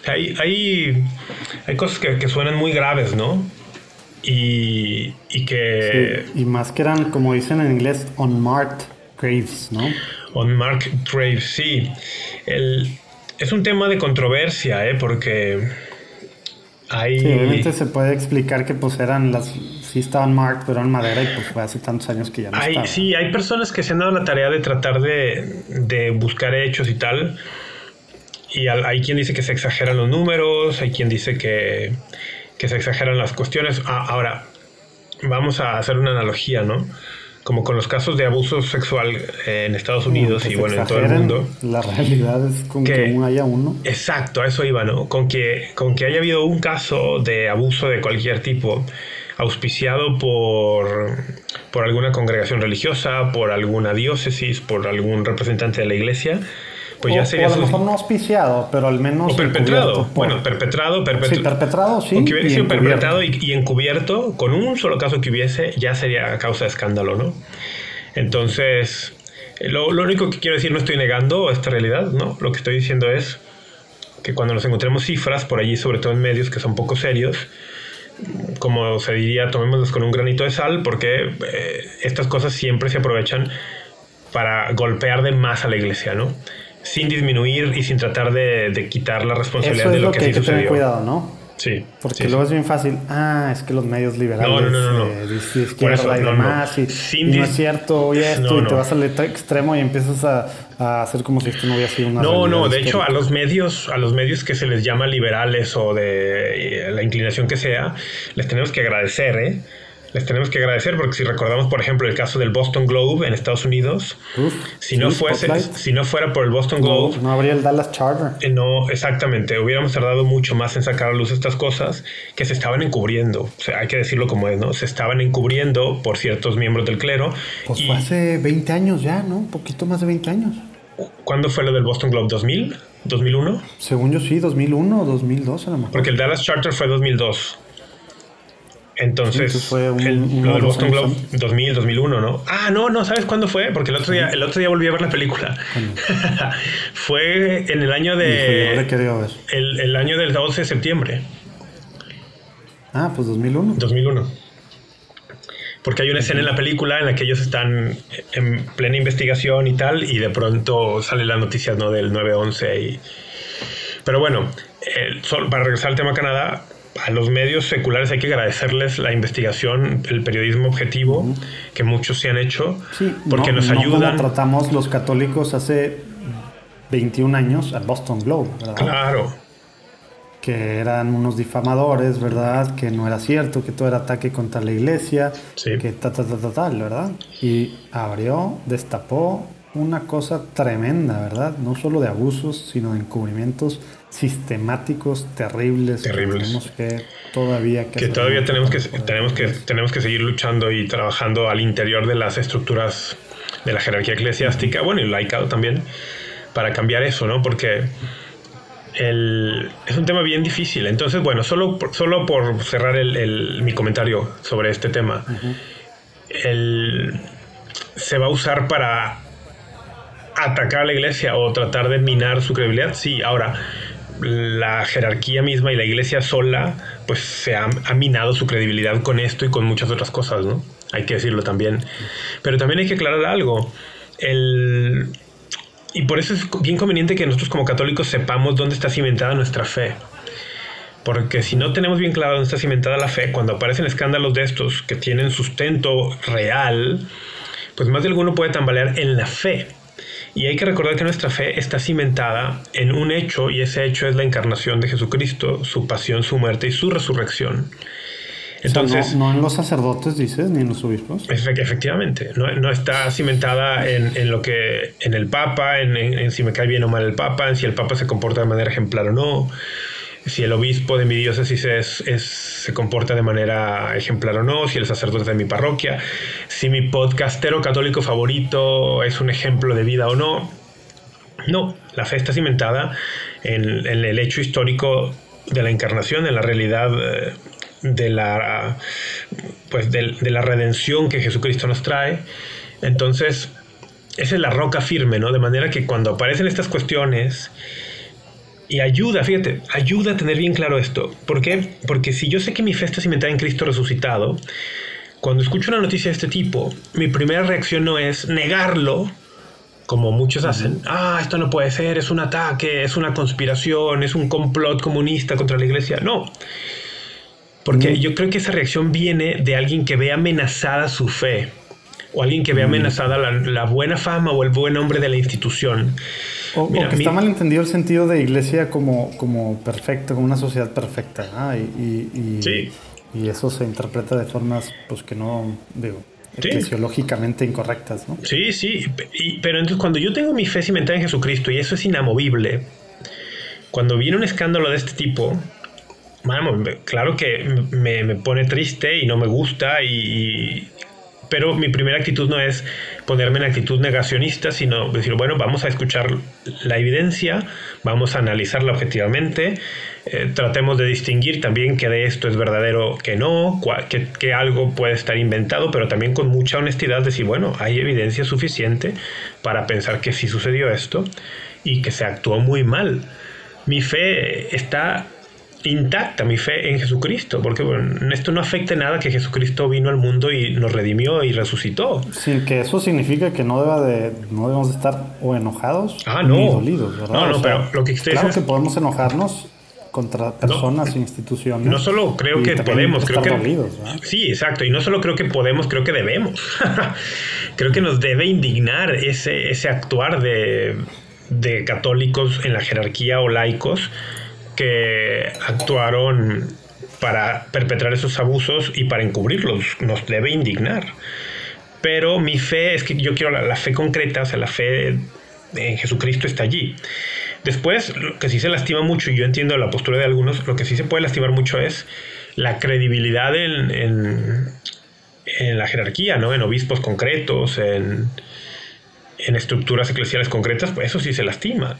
hay, hay, hay, cosas que, que, suenan muy graves, ¿no? Y, y que... y más que eran, como dicen en inglés, unmarked graves, ¿no? Unmarked graves, sí. El, es un tema de controversia, ¿eh? Porque hay... Sí, obviamente se puede explicar que pues eran las sí estaban marked, pero en madera y pues fue hace tantos años que ya no hay, Sí, hay personas que se han dado la tarea de tratar de, de buscar hechos y tal. Y hay quien dice que se exageran los números, hay quien dice que, que se exageran las cuestiones. Ah, ahora, vamos a hacer una analogía, ¿no? como con los casos de abuso sexual en Estados Unidos y bueno, en todo el mundo. La realidad es con que, haya uno. Exacto, a eso iba, ¿no? Con que, con que haya habido un caso de abuso de cualquier tipo auspiciado por, por alguna congregación religiosa, por alguna diócesis, por algún representante de la iglesia, pues ya sería. O a lo mejor no auspiciado, pero al menos. O perpetrado. Bueno, perpetrado, perpetrado. Sí, perpetrado, sí. O que hubiera sido perpetrado y, encubierto, con un solo caso que hubiese, ya sería causa de escándalo, ¿no? Entonces, lo, lo único que quiero decir, no estoy negando esta realidad, ¿no? Lo que estoy diciendo es que cuando nos encontremos cifras por allí, sobre todo en medios que son poco serios, como se diría, tomémoslas con un granito de sal, porque eh, estas cosas siempre se aprovechan para golpear de más a la iglesia, ¿no? Sin disminuir y sin tratar de, quitar la responsabilidad de lo, que, que hay que tener cuidado, ¿no? Sí. Porque luego es bien fácil. Ah, es que los medios liberales. No, no, no. no, eh, y demás. Y, no es cierto, y esto, y te vas al extremo y empiezas a, hacer como si esto no hubiera sido una. No, no. De hecho, a los medios, a los medios que se les llama liberales o de eh, la inclinación que sea, les tenemos que agradecer, ¿eh? Les tenemos que agradecer porque si recordamos, por ejemplo, el caso del Boston Globe en Estados Unidos, si, no fuese, si no fuera por el Boston Globe... No, habría el Dallas Charter. Eh, no, exactamente. Hubiéramos tardado mucho más en sacar a luz estas cosas que se estaban encubriendo. O sea, hay que decirlo como es, ¿no? Se estaban encubriendo por ciertos miembros del clero. Pues fue hace 20 años ya, ¿no? Un poquito más de 20 años. ¿Cuándo fue lo del Boston Globe? ¿2000? ¿2001? Según yo sí, 2001 o 2002 a lo mejor. Porque el Dallas Charter fue 2002. Entonces, fue un, lo del Boston Globe 2000, 2001, ¿no? Ah, no, no, ¿sabes cuándo fue? Porque el otro día, el otro día volví a ver la película. fue en el año de... El, el año del 12 de septiembre. Ah, pues 2001. 2001. Porque hay una escena en la película en la que ellos están en plena investigación y tal, y de pronto sale la noticia ¿no? del 911. Y... Pero bueno, para regresar al tema Canadá, a los medios seculares hay que agradecerles la investigación, el periodismo objetivo que muchos se han hecho, porque nos ayudan. Como tratamos los católicos hace 21 años al Boston Globe, ¿verdad? Claro. Que eran unos difamadores, ¿verdad? Que no era cierto, que todo era ataque contra la iglesia, que ta, ta, ta, ta, tal, ¿verdad? Y abrió, destapó una cosa tremenda, ¿verdad? No solo de abusos, sino de encubrimientos sistemáticos terribles, terribles. que todavía que, todavía tenemos que tenemos que tenemos que seguir luchando y trabajando al interior de las estructuras de la jerarquía eclesiástica, bueno, y laicado también para cambiar eso, ¿no? Porque el, es un tema bien difícil. Entonces, bueno, solo por, solo por cerrar el, mi comentario sobre este tema, el, se va a usar para atacar a la iglesia o tratar de minar su credibilidad. Sí, ahora, la jerarquía misma y la iglesia sola, pues se ha, minado su credibilidad con esto y con muchas otras cosas, ¿no? Hay que decirlo también. Pero también hay que aclarar algo. El, y por eso es bien conveniente que nosotros como católicos sepamos dónde está cimentada nuestra fe. Porque si no tenemos bien claro dónde está cimentada la fe, cuando aparecen escándalos de estos que tienen sustento real, pues más de alguno puede tambalear en la fe. Y hay que recordar que nuestra fe está cimentada en un hecho y ese hecho es la encarnación de Jesucristo, su pasión, su muerte y su resurrección. Entonces, no, en los sacerdotes, dices, ni en los obispos. Efectivamente, no, está cimentada en, lo que, en el Papa, en, si me cae bien o mal el Papa, en si el Papa se comporta de manera ejemplar o no, si el obispo de mi diócesis es, se comporta de manera ejemplar o no, si el sacerdote de mi parroquia, si mi podcastero católico favorito es un ejemplo de vida o no. No, la fe está cimentada en, el hecho histórico de la encarnación, en la realidad eh, de la, pues de, la redención que Jesucristo nos trae. Entonces, esa es la roca firme, ¿no? De manera que cuando aparecen estas cuestiones y ayuda, fíjate, ayuda a tener bien claro esto. ¿Por qué? Porque si yo sé que mi fe está cimentada en Cristo resucitado, cuando escucho una noticia de este tipo, mi primera reacción no es negarlo, como muchos hacen. Ah, esto no puede ser, es un ataque, es una conspiración, es un complot comunista contra la iglesia. No. Porque yo creo que esa reacción viene de alguien que ve amenazada su fe, o alguien que ve amenazada la, la buena fama o el buen nombre de la institución. O, que está mal entendido el sentido de iglesia como, como perfecto, como una sociedad perfecta. Y, y, eso se interpreta de formas pues que no, digo, eclesiológicamente incorrectas. ¿no? Sí, sí. pero entonces cuando yo tengo mi fe cimentada en Jesucristo y eso es inamovible, cuando viene un escándalo de este tipo, vamos, claro que me, me, pone triste y no me gusta y, pero mi primera actitud no es ponerme en actitud negacionista, sino decir, bueno, vamos a escuchar la evidencia, vamos a analizarla objetivamente, eh, tratemos de distinguir también que de esto es verdadero que no, que, que, algo puede estar inventado, pero también con mucha honestidad decir, bueno, hay evidencia suficiente para pensar que sí sucedió esto y que se actuó muy mal. Mi fe está intacta mi fe en Jesucristo, porque bueno, esto no afecta nada que Jesucristo vino al mundo y nos redimió y resucitó. Sin que eso significa que no deba de, no debemos de estar o enojados ah, no. ni dolidos, ¿verdad? No, no, pero lo que claro que podemos enojarnos contra personas e instituciones. No solo creo que podemos, creo que sí, exacto, y no solo creo que podemos, creo que debemos. creo que nos debe indignar ese, ese actuar de, de católicos en la jerarquía o laicos que actuaron para perpetrar esos abusos y para encubrirlos. Nos debe indignar. Pero mi fe es que yo quiero la, fe concreta, o sea, la fe en Jesucristo está allí. Después, lo que sí se lastima mucho, y yo entiendo la postura de algunos, lo que sí se puede lastimar mucho es la credibilidad en, en, la jerarquía, ¿no? En obispos concretos, en, en estructuras eclesiales concretas, pues eso sí se lastima.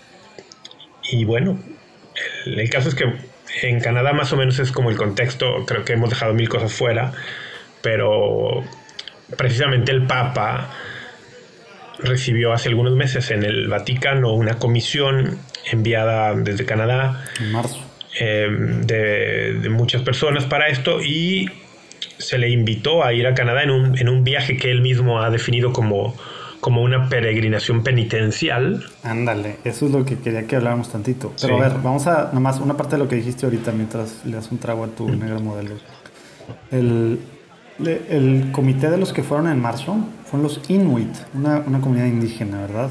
Y bueno, el caso es que en Canadá más o menos es como el contexto, creo que hemos dejado mil cosas fuera, pero precisamente el Papa recibió hace algunos meses en el Vaticano una comisión enviada desde Canadá. En marzo. Em, de, muchas personas para esto y se le invitó a ir a Canadá en un, en un viaje que él mismo ha definido como, como una peregrinación penitencial. Ándale, eso es lo que quería que habláramos tantito. Pero a ver, vamos a nomás una parte de lo que dijiste ahorita mientras le das un trago a tu negro modelo. El, el comité de los que fueron en marzo fueron los Inuit, una, una comunidad indígena, ¿verdad?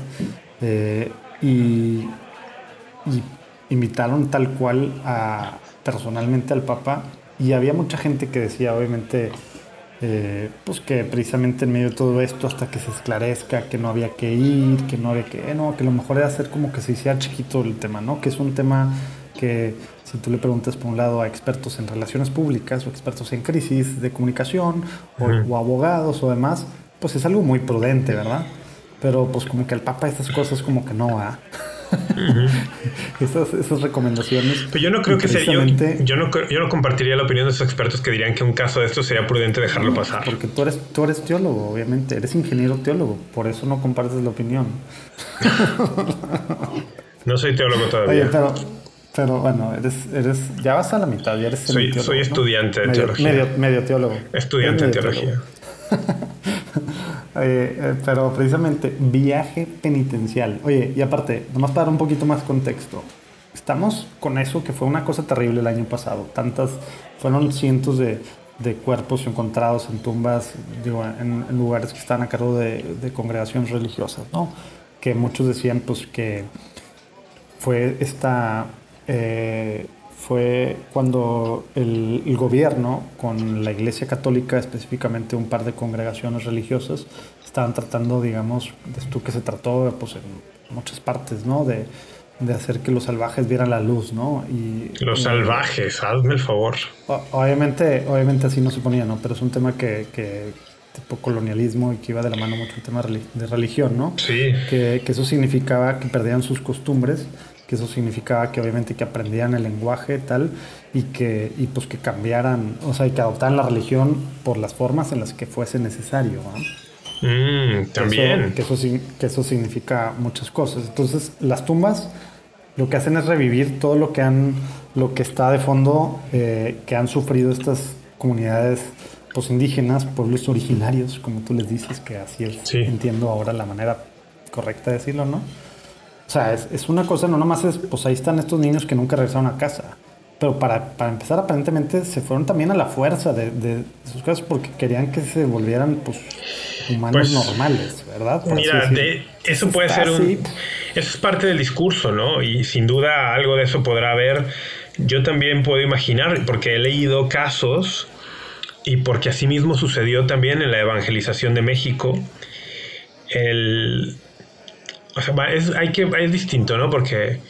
Eh, y, y invitaron tal cual a, personalmente al Papa y había mucha gente que decía, obviamente, eh, pues que precisamente en medio de todo esto, hasta que se esclarezca que no había que ir, que no había que, no, que lo mejor era hacer como que se hiciera chiquito el tema, ¿no? Que es un tema que si tú le preguntas por un lado a expertos en relaciones públicas o expertos en crisis de comunicación o, o abogados o demás, pues es algo muy prudente, ¿verdad? Pero pues como que al Papa estas cosas como que no esas, esas, recomendaciones. Pero yo no creo que sea. Yo, yo, no, yo no compartiría la opinión de esos expertos que dirían que un caso de esto sería prudente dejarlo pasar. Porque tú eres, tú eres teólogo, obviamente. Eres ingeniero teólogo. Por eso no compartes la opinión. no soy teólogo todavía. pero, pero bueno, eres, eres, ya vas a la mitad. Ya eres soy, soy estudiante de teología. Medio, teólogo. Estudiante de teología. Eh, eh, pero precisamente viaje penitencial. Oye, y aparte, nomás para dar un poquito más contexto. Estamos con eso que fue una cosa terrible el año pasado. Tantas, fueron cientos de, de cuerpos encontrados en tumbas, en, lugares que están a cargo de, de, congregaciones religiosas, ¿no? Que muchos decían, pues, que fue esta eh, fue cuando el, gobierno, con la Iglesia Católica, específicamente un par de congregaciones religiosas, estaban tratando, digamos, de esto que se trató pues, en muchas partes, ¿no? De, de hacer que los salvajes vieran la luz, ¿no? Y, los salvajes, hazme el favor. Obviamente, obviamente así no se ponía, ¿no? Pero es un tema que, que tipo colonialismo y que iba de la mano mucho el tema de religión, ¿no? Sí. Que, que eso significaba que perdían sus costumbres que eso significaba que obviamente que aprendían el lenguaje tal y que y pues que cambiaran, o sea, y que adoptaran la religión por las formas en las que fuese necesario. Mm, también. Que eso, que, eso, significa muchas cosas. Entonces, las tumbas lo que hacen es revivir todo lo que han, lo que está de fondo, eh, que han sufrido estas comunidades pues, indígenas, pueblos originarios, como tú les dices, que así es, entiendo ahora la manera correcta de decirlo, ¿no? O sea, es, una cosa, no nomás es, pues ahí están estos niños que nunca regresaron a casa. Pero para, para empezar, aparentemente se fueron también a la fuerza de, de, sus casas porque querían que se volvieran, pues, humanos pues, normales, ¿verdad? mira, eso puede ser un... Eso es parte del discurso, ¿no? Y sin duda algo de eso podrá haber. Yo también puedo imaginar, porque he leído casos y porque así mismo sucedió también en la evangelización de México, el, o sea, es, hay que, es distinto, ¿no? Porque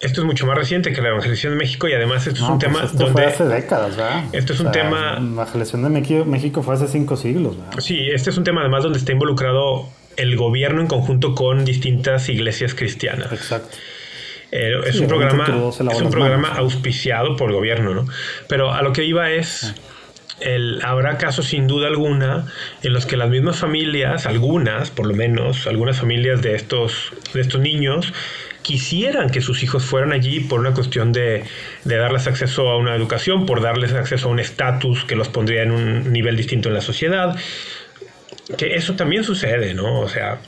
esto es mucho más reciente que la evangelización de México y además esto es un pues tema esto donde... Fue hace décadas, ¿verdad? Esto es un tema... La evangelización de México, fue hace cinco siglos, ¿verdad? Sí, este es un tema además donde está involucrado el gobierno en conjunto con distintas iglesias cristianas. Exacto. Eh, es, un programa, es un programa auspiciado por el gobierno, ¿no? Pero a lo que iba es... Ah habrá casos sin duda alguna en los que las mismas familias, algunas por lo menos, algunas familias de estos, de estos niños, quisieran que sus hijos fueran allí por una cuestión de, darles acceso a una educación, por darles acceso a un estatus que los pondría en un nivel distinto en la sociedad. Que eso también sucede, ¿no? O sea,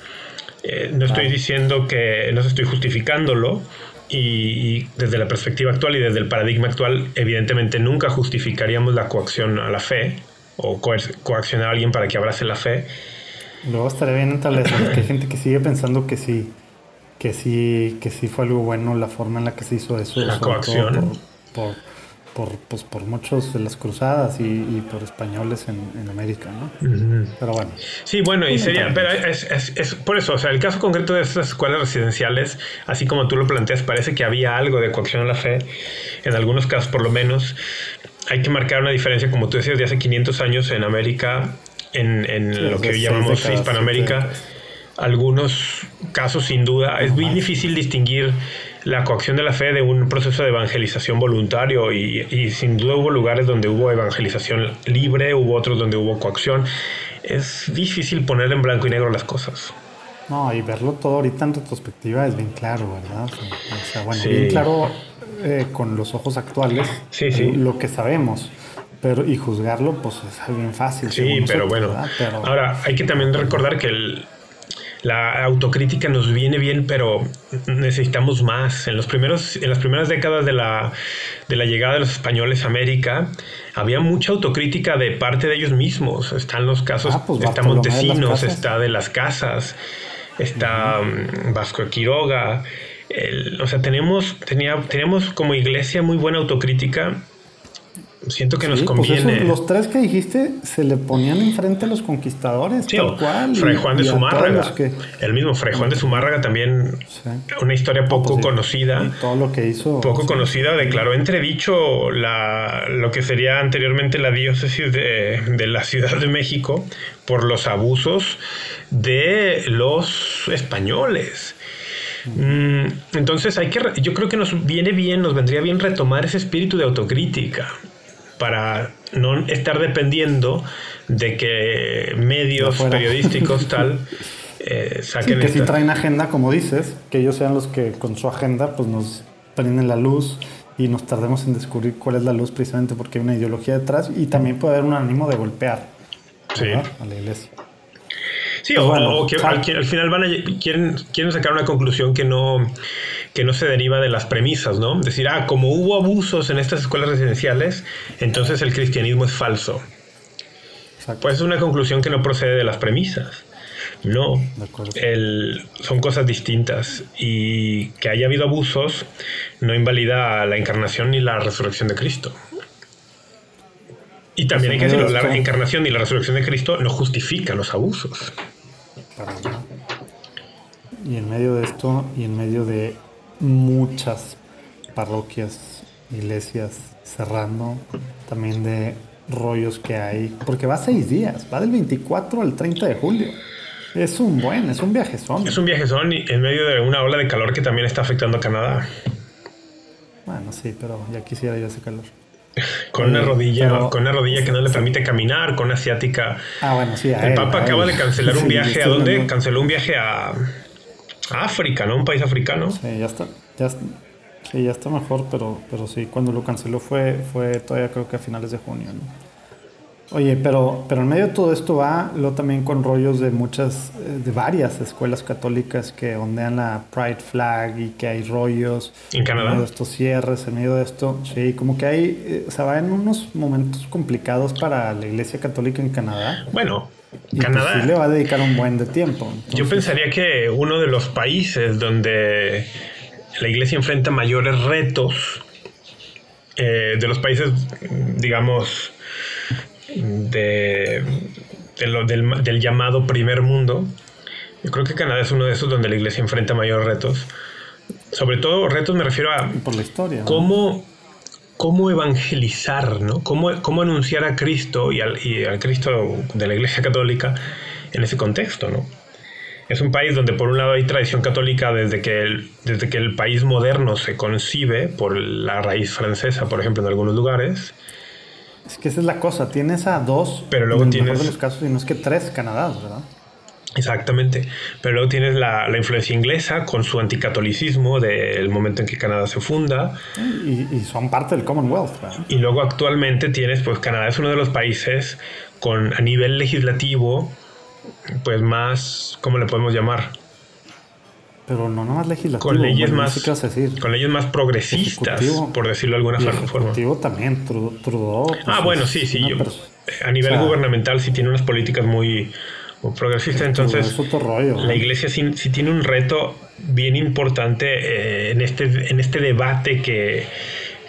eh, no estoy diciendo que, no estoy justificándolo, y, desde la perspectiva actual y desde el paradigma actual, evidentemente nunca justificaríamos la coacción a la fe o coaccionar a alguien para que abrace la fe. Luego estaría bien tal que hay gente que sigue pensando que sí, que sí, que sí fue algo bueno la forma en la que se hizo eso. La coacción por, pues, por muchos de las cruzadas y, por españoles en, América, ¿no? Pero bueno. Sí, bueno, y sería, pero es, es, por eso, o sea, el caso concreto de estas escuelas residenciales, así como tú lo planteas, parece que había algo de coacción a la fe, en algunos casos por lo menos. Hay que marcar una diferencia, como tú decías, de hace 500 años en América, en, en lo que llamamos Hispanoamérica. algunos casos sin duda. Es muy difícil distinguir la coacción de la fe de un proceso de evangelización voluntario y, sin duda hubo lugares donde hubo evangelización libre, hubo otros donde hubo coacción. Es difícil poner en blanco y negro las cosas. No, y verlo todo ahorita en retrospectiva es bien claro, ¿verdad? O sea, bueno, bien claro eh, con los ojos actuales sí, sí. lo que sabemos. Pero, y juzgarlo, pues es bien fácil. Sí, pero bueno. Ahora, hay que también recordar que el, la autocrítica nos viene bien, pero necesitamos más. En, los primeros, en las primeras décadas de la, de la llegada de los españoles a América, había mucha autocrítica de parte de ellos mismos. Están los casos, ah, pues está Montesinos, está de las casas, está mm, Vasco de Quiroga. o sea, tenemos, tenía, tenemos como iglesia muy buena autocrítica siento que nos pues conviene. los tres que dijiste se le ponían enfrente a los conquistadores, tal cual. Fray Juan de Zumárraga. El mismo Fray Juan de Zumárraga también, una historia poco pues conocida. todo lo que hizo. Poco conocida, declaró entredicho la, lo que sería anteriormente la diócesis de, de la Ciudad de México por los abusos de los españoles. Mm, entonces hay que, yo creo que nos viene bien, nos vendría bien retomar ese espíritu de autocrítica para no estar dependiendo de que medios periodísticos tal eh, saquen sí, que si traen agenda como dices que ellos sean los que con su agenda pues nos prenden la luz y nos tardemos en descubrir cuál es la luz precisamente porque hay una ideología detrás y también puede haber un ánimo de golpear a la iglesia. Sí, pues o, que al, final van a, quieren, quieren sacar una conclusión que no, que no se deriva de las premisas, ¿no? Decir, ah, como hubo abusos en estas escuelas residenciales, entonces el cristianismo es falso. Pues es una conclusión que no procede de las premisas. No, son cosas distintas y que haya habido abusos no invalida la encarnación ni la resurrección de Cristo. Y también hay que decirlo, la encarnación y la resurrección de Cristo no justifican los abusos. Y en medio de esto, y en medio de muchas parroquias, iglesias cerrando, también de rollos que hay, porque va seis días, va del 24 al 30 de julio. Es un buen, es un viajezón. Es un viajezón y en medio de una ola de calor que también está afectando a Canadá. Bueno, sí, pero ya quisiera yo ese calor. con una rodilla, con una rodilla que no le permite caminar, con una asiática. Ah, bueno, sí. el Papa acaba de cancelar un viaje a dónde? Canceló un viaje a, África, ¿no? Un país africano. Sí, ya está. Ya, sí, ya está mejor, pero, pero sí, cuando lo canceló fue, fue todavía creo que a finales de junio, ¿no? Oye, pero, pero en medio de todo esto va lo también con rollos de muchas, eh, de varias escuelas católicas que ondean la Pride Flag y que hay rollos. En Canadá. En medio de estos cierres, en medio de esto. Sí, como que hay, eh, o sea, va en unos momentos complicados para la iglesia católica en Canadá. Bueno, y pues Canadá. sí le va a dedicar un buen de tiempo. Yo pensaría que uno de los países donde la iglesia enfrenta mayores retos, eh, de los países, digamos, de, del, llamado primer mundo. Yo creo que Canadá es uno de esos donde la iglesia enfrenta mayores retos. Sobre todo retos me refiero a... Por la historia. Cómo, cómo evangelizar, ¿no? Cómo, cómo anunciar a Cristo y al, y al, Cristo de la iglesia católica en ese contexto, ¿no? Es un país donde por un lado hay tradición católica desde que el, desde que el país moderno se concibe por la raíz francesa, por ejemplo, en algunos lugares, es que esa es la cosa, tienes a dos, pero luego en tienes... mejor de los casos, y no es que tres Canadá, ¿verdad? Exactamente, pero luego tienes la, influencia inglesa con su anticatolicismo del momento en que Canadá se funda. Y, son parte del Commonwealth. ¿verdad? Y luego actualmente tienes, pues Canadá es uno de los países con a nivel legislativo, pues más, ¿cómo le podemos llamar? Pero no nada más legislativo. Con leyes, más, con leyes más progresistas, por decirlo de alguna forma. también, Trudeau. Pues, ah, bueno, sí, sí. a nivel gubernamental sí tiene unas políticas muy, progresistas. Entonces, la iglesia sí, tiene un reto bien importante eh, en, este, en este debate que,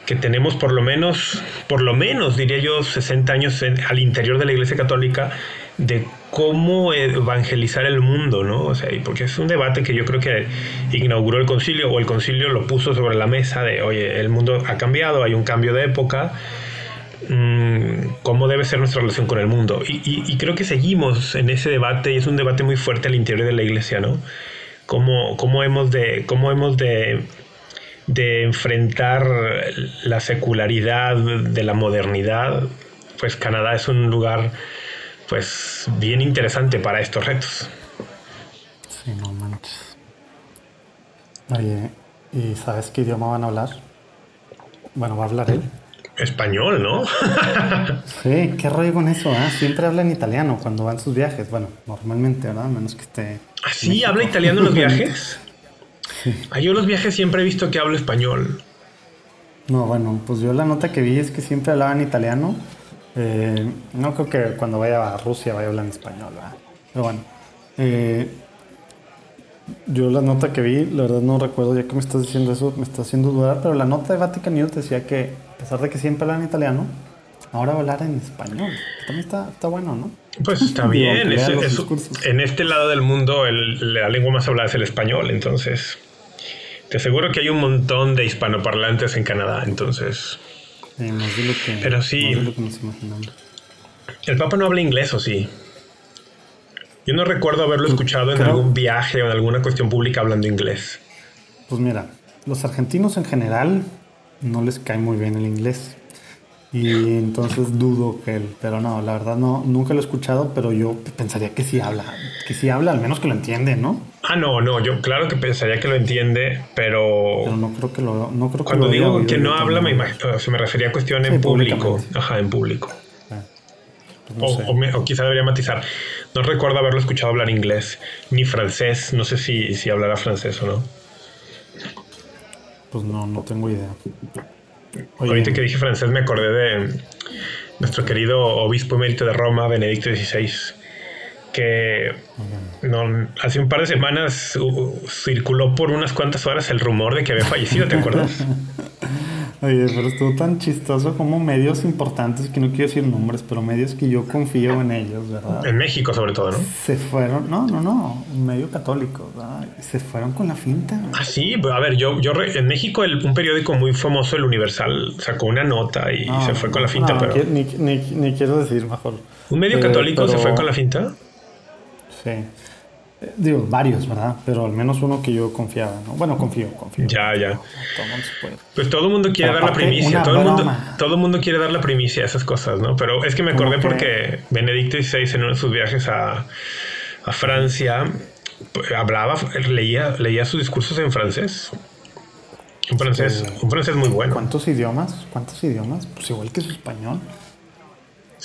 que tenemos por lo menos, por lo menos, diría yo, 60 años al interior de la iglesia católica de cómo evangelizar el mundo, ¿no? O sea, porque es un debate que yo creo que inauguró el concilio o el concilio lo puso sobre la mesa de, oye, el mundo ha cambiado, hay un cambio de época cómo debe ser nuestra relación con el mundo. Y, creo que seguimos en ese debate y es un debate muy fuerte al interior de la iglesia, ¿no? Cómo, cómo hemos de, cómo hemos de, de enfrentar la secularidad de la modernidad. Pues Canadá es un lugar pues bien interesante para estos retos. Sí, no manches. Oye, ¿y sabes qué idioma van a hablar? Bueno, va a hablar él. Español, ¿no? sí, qué rollo con eso, ¿eh? Siempre habla en italiano cuando va en sus viajes. Bueno, normalmente, ¿verdad? Menos que esté. ¿Ah, sí? ¿Habla italiano en los viajes? sí. Ah, yo en los viajes siempre he visto que habla español. No, bueno, pues yo la nota que vi es que siempre hablaba en italiano. Eh, no creo que cuando vaya a Rusia vaya a hablar en español, ¿verdad? Pero bueno. Eh, yo la nota que vi, la verdad no recuerdo, ya que me estás diciendo eso, me está haciendo dudar, pero la nota de Vatican News decía que, a pesar de que siempre hablan italiano, ahora hablar en español. También está, está bueno, ¿no? Pues está bien. en este lado del mundo la lengua más hablada es el español, entonces te aseguro que hay un montón de hispanoparlantes en Canadá, entonces... pero sí, el Papa no habla inglés, ¿o sí? Yo no recuerdo haberlo escuchado en algún viaje o en alguna cuestión pública hablando inglés. Pues mira, los argentinos en general no les cae muy bien el inglés. Y entonces dudo que él, pero no, la verdad no, nunca lo he escuchado, pero yo pensaría que sí habla, que sí habla, al menos que lo entiende, ¿no? Ah, no, no, yo claro que pensaría que lo entiende, pero... Pero no creo que lo, no creo que Cuando digo que no habla, me, imagino, se me refería a cuestión en público. Ajá, en público. Pues o, o, quizá debería matizar. No recuerdo haberlo escuchado hablar inglés ni francés. No sé si, si hablará francés o no. Pues no, no tengo idea. Ahorita que dije francés me acordé de nuestro querido obispo emérito de Roma, Benedicto XVI, que no, hace un par de semanas circuló por unas cuantas horas el rumor de que había fallecido, ¿te acuerdas? Oye, pero estuvo tan chistoso como medios importantes, que no quiero decir nombres, pero medios que yo confío en ellos, ¿verdad? En México sobre todo, ¿no? Se fueron, no, no, no, medio católico, ¿verdad? Se fueron con la finta. Ah, sí, pues, a ver, yo, yo en México un periódico muy famoso, el Universal, sacó una nota y se fue con la finta, pero... Ni, ni, ni, quiero decir mejor. ¿Un medio católico se fue con la finta? Sí. Digo, varios, ¿verdad? Pero al menos uno que yo confiaba, ¿no? Bueno, confío, confío. Ya, ya. Pues todo el mundo quiere dar la primicia. Todo el, mundo, todo el mundo quiere dar la primicia a esas cosas, ¿no? Pero es que me acordé porque Benedicto XVI en uno de sus viajes a, a Francia pues, hablaba, leía, leía sus discursos en francés. Un francés, un francés muy bueno. ¿Cuántos idiomas? ¿Cuántos idiomas? Pues igual que su español.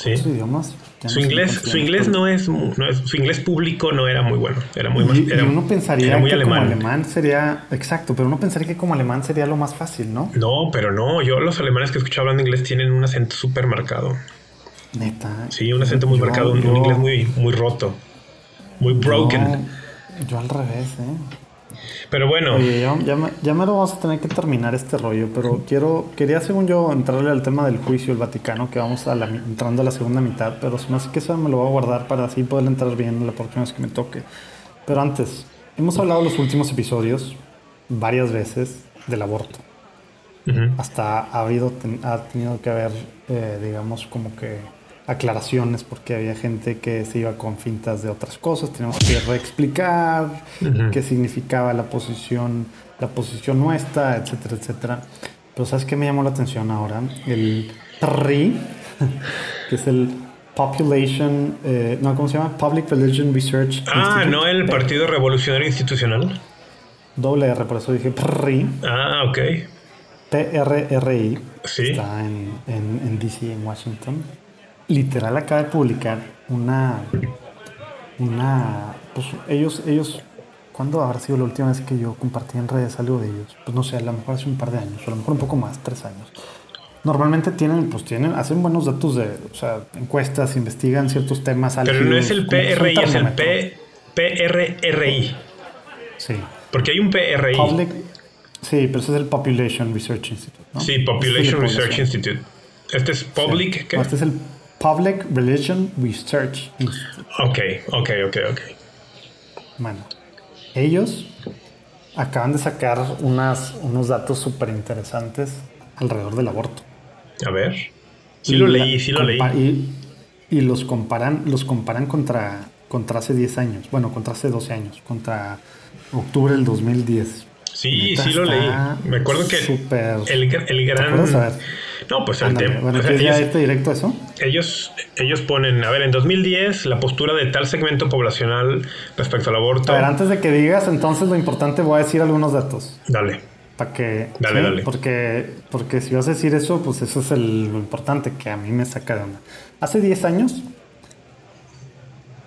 Sí. idiomas? Su inglés, su inglés no es, su inglés público no era muy bueno, era muy y, uno pensaría que como alemán sería, exacto, pero uno pensaría que como alemán sería lo más fácil, ¿no? No, pero no, yo los alemanes que escucho hablando inglés tienen un acento súper marcado. Neta. Sí, un acento muy marcado, un, inglés muy, muy roto, muy broken. yo al revés, ¿eh? Pero bueno. ya, me, lo vamos a tener que terminar este rollo, pero quiero, quería según yo entrarle al tema del juicio del Vaticano, que vamos a la, entrando a la segunda mitad, pero si me hace que eso me lo voy a guardar para así poder entrar bien la próxima vez que me toque. Pero antes, hemos hablado en los últimos episodios varias veces del aborto. Hasta ha habido, ha tenido que haber, eh, digamos, como que aclaraciones porque había gente que se iba con fintas de otras cosas. Tenemos que reexplicar qué significaba la posición, la posición nuestra, etcétera, etcétera. Pero ¿sabes qué me llamó la atención ahora? El PRI, que es el Population, eh, no, ¿cómo se llama? Public Religion Research. Ah, no el Partido Revolucionario Institucional. Doble R, por eso dije PRI. Ah, ok. PRRI. Sí. Está en, en, en DC, en Washington literal acaba de publicar una. Una. Pues ellos, ellos. ¿Cuándo habrá sido la última vez que yo compartí en redes algo de ellos? Pues no sé, a lo mejor hace un par de años, o a lo mejor un poco más, tres años. Normalmente tienen, pues tienen, hacen buenos datos de, o sea, encuestas, investigan ciertos temas. Pero no es el PRI, es el P, PRRI. Sí. Porque hay un PRI. sí, pero ese es el Population Research Institute. Sí, Population Research Institute. Este es Public. ¿qué? este es el Public Religion Research Institute. Ok, ok, ok, ok. Bueno, ellos acaban de sacar unas, unos datos súper interesantes alrededor del aborto. A ver. Sí lo leí, sí lo leí. Y, y, los comparan, los comparan contra, contra hace 10 años, bueno, contra hace 12 años, contra octubre del 2010. Sí, sí lo leí. Me acuerdo que el, el gran... No, pues el tema. Bueno, ellos, este directo eso? Ellos, ellos ponen, a ver, en 2010 la postura de tal segmento poblacional respecto al aborto. A ver, antes de que digas, entonces lo importante voy a decir algunos datos. Dale. Para que. Dale, dale. Porque, porque si vas a decir eso, pues eso es el, lo importante que a mí me saca de onda. Hace 10 años,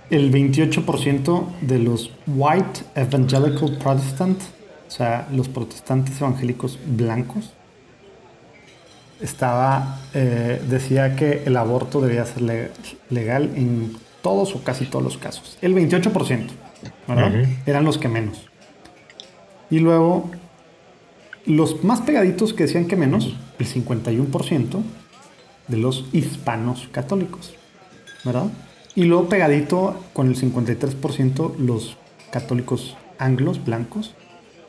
el 28% de los white evangelical protestant, o sea, los protestantes evangélicos blancos, estaba, eh, decía que el aborto debía ser legal en todos o casi todos los casos. El 28%, ¿verdad? Eran los que menos. Y luego, los más pegaditos que decían que menos, el 51% de los hispanos católicos, ¿verdad? Y luego pegadito con el 53% los católicos anglos, blancos,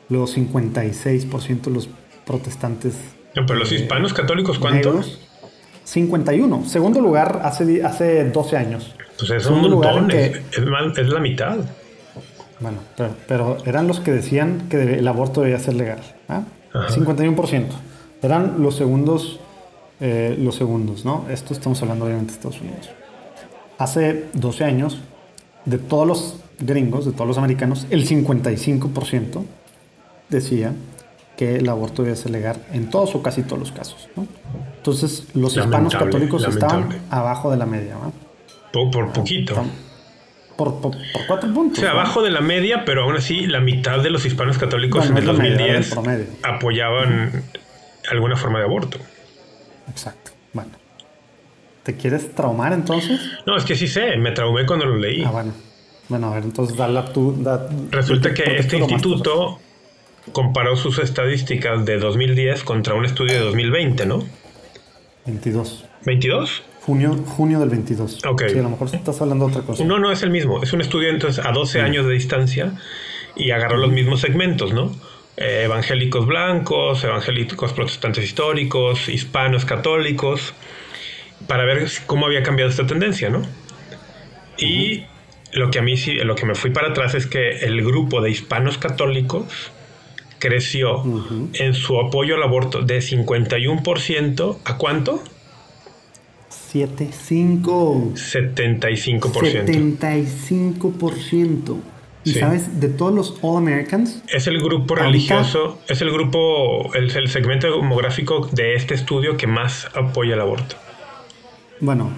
luego 56% los protestantes pero los hispanos católicos, ¿cuántos? 51. Segundo lugar hace, hace 12 años. Pues es un montón, es, la mitad. Bueno, pero, eran los que decían que el aborto debía ser legal. 51%. ¿ah? Eran los segundos, eh, los segundos, ¿no? Esto estamos hablando obviamente de Estados Unidos. Hace 12 años, de todos los gringos, de todos los americanos, el 55% decía que el aborto debe ser legal en todos o casi todos los casos. Entonces, los hispanos católicos estaban abajo de la media. Por, poquito. Por, por, cuatro puntos. O sea, abajo de la media, pero aún así la mitad de los hispanos católicos en el 2010 apoyaban alguna forma de aborto. Exacto. Bueno. ¿Te quieres traumar entonces? No, es que sí sé, me traumé cuando lo leí. Ah, bueno. Bueno, a ver, entonces dale tú. Resulta que este instituto comparó sus estadísticas de 2010 contra un estudio de 2020, ¿no? 22. ¿22? Junio, junio del 22. Ok. Sí, a lo mejor estás hablando de otra cosa. No, no, es el mismo. Es un estudio entonces a 12 años de distancia y agarró los mismos segmentos, ¿no? Eh, evangélicos blancos, evangélicos protestantes históricos, hispanos católicos, para ver cómo había cambiado esta tendencia, ¿no? Y lo que a mí sí, lo que me fui para atrás es que el grupo de hispanos católicos creció en su apoyo al aborto de 51% a cuánto? 75. 75%. 75%. ¿Y sabes, de todos los All Americans? Es el grupo religioso, es el grupo, el, el segmento demográfico de este estudio que más apoya el aborto. Bueno,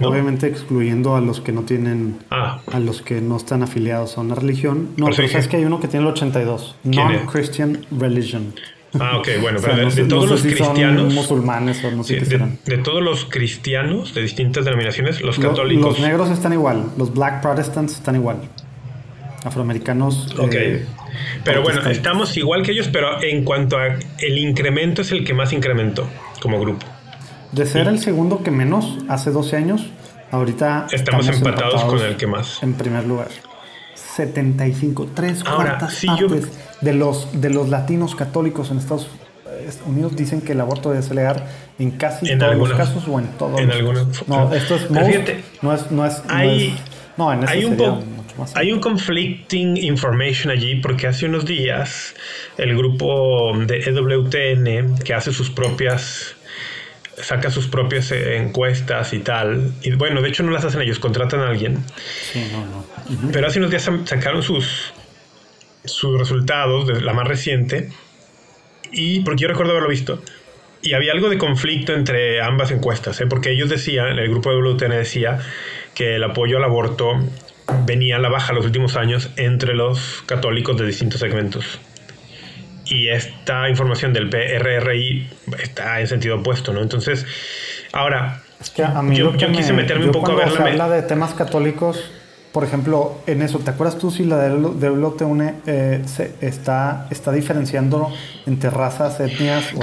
Obviamente excluyendo a los que no tienen, ah. a los que no están afiliados a una religión. No, pero sabes que hay uno que tiene el 82. Non-Christian Religion. Ah, ok, bueno, pero de, todos los cristianos. musulmanes o no sé qué de, de, todos los cristianos de distintas denominaciones, los católicos. Los negros están igual, los Black Protestants están igual. Afroamericanos. Ok. Eh, pero bueno, estamos igual que ellos, pero en cuanto a el incremento es el que más incrementó como grupo. De ser el segundo que menos hace 12 años, ahorita estamos, empatados, con el que más. En primer lugar. 75, tres cuartas partes de los de los latinos católicos en Estados Unidos dicen que el aborto debe ser legal en casi todos los casos o en todos en los algunos No, esto es no es no es hay, no, en hay un hay un conflicting information allí porque hace unos días el grupo de EWTN que hace sus propias saca sus propias eh, encuestas y tal. Y bueno, de hecho no las hacen ellos, contratan a alguien. Sí, no, no. Pero hace unos días sacaron sus, sus resultados, de la más reciente. Y porque yo recuerdo haberlo visto. Y había algo de conflicto entre ambas encuestas, ¿eh? porque ellos decían, el grupo de WTN decía que el apoyo al aborto venía a la baja los últimos años entre los católicos de distintos segmentos y esta información del PRRI está en sentido opuesto, ¿no? Entonces, ahora, es que a mí yo, quise meterme un poco a ver la... habla de temas católicos, por ejemplo, en eso, ¿te acuerdas tú si la de WTUNE eh, se está, está diferenciando entre razas, etnias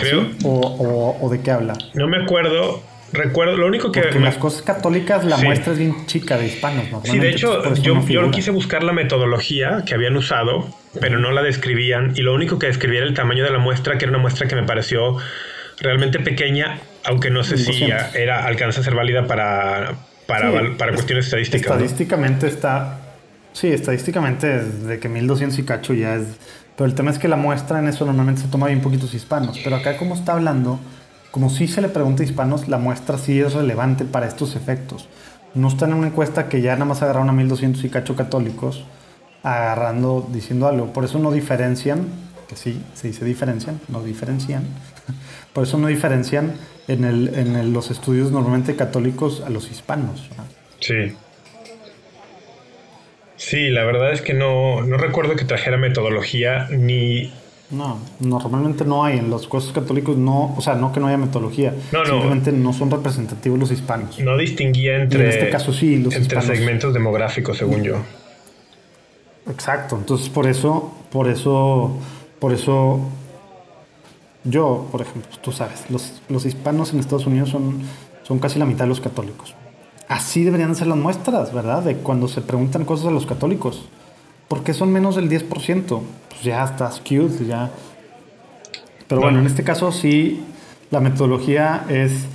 o, o, de qué habla? No me acuerdo, Recuerdo, lo único que. Porque las cosas católicas, la muestra es bien chica de hispanos. Sí, de hecho, yo, yo quise buscar la metodología que habían usado, pero no la describían. Y lo único que describía era el tamaño de la muestra, que era una muestra que me pareció realmente pequeña Aunque no sé si era, alcanza a ser válida para, para, para cuestiones estadísticas. Estadísticamente está. Sí, estadísticamente de que 1200 y cacho ya es. Pero el tema es que la muestra en eso normalmente se toma bien poquitos hispanos. Pero acá, como está hablando, como si se le pregunta a hispanos, la muestra sí es relevante para estos efectos. No está en una encuesta que ya nada más agarraron a 1200 y cacho católicos, agarrando, diciendo algo. Por eso no diferencian, que sí, se dice diferencian, no diferencian. Por eso no diferencian en, el, en los estudios normalmente católicos a los hispanos. Sí. Sí, la verdad es que no, no recuerdo que trajera metodología ni no, normalmente no hay. En los cursos católicos no, o sea, no que no haya metodología. No, simplemente no son representativos los hispanos. No distinguía entre. en este caso sí, los entre segmentos demográficos, según yo. Exacto. Entonces, por eso, por eso, por eso. Yo, por ejemplo, tú sabes, los, los hispanos en Estados Unidos son, son casi la mitad de los católicos. Así deberían ser las muestras, ¿verdad? De cuando se preguntan cosas a los católicos. ¿Por qué son menos del 10%? ya está skewed, ya. Pero bueno. en este caso sí, la metodología es,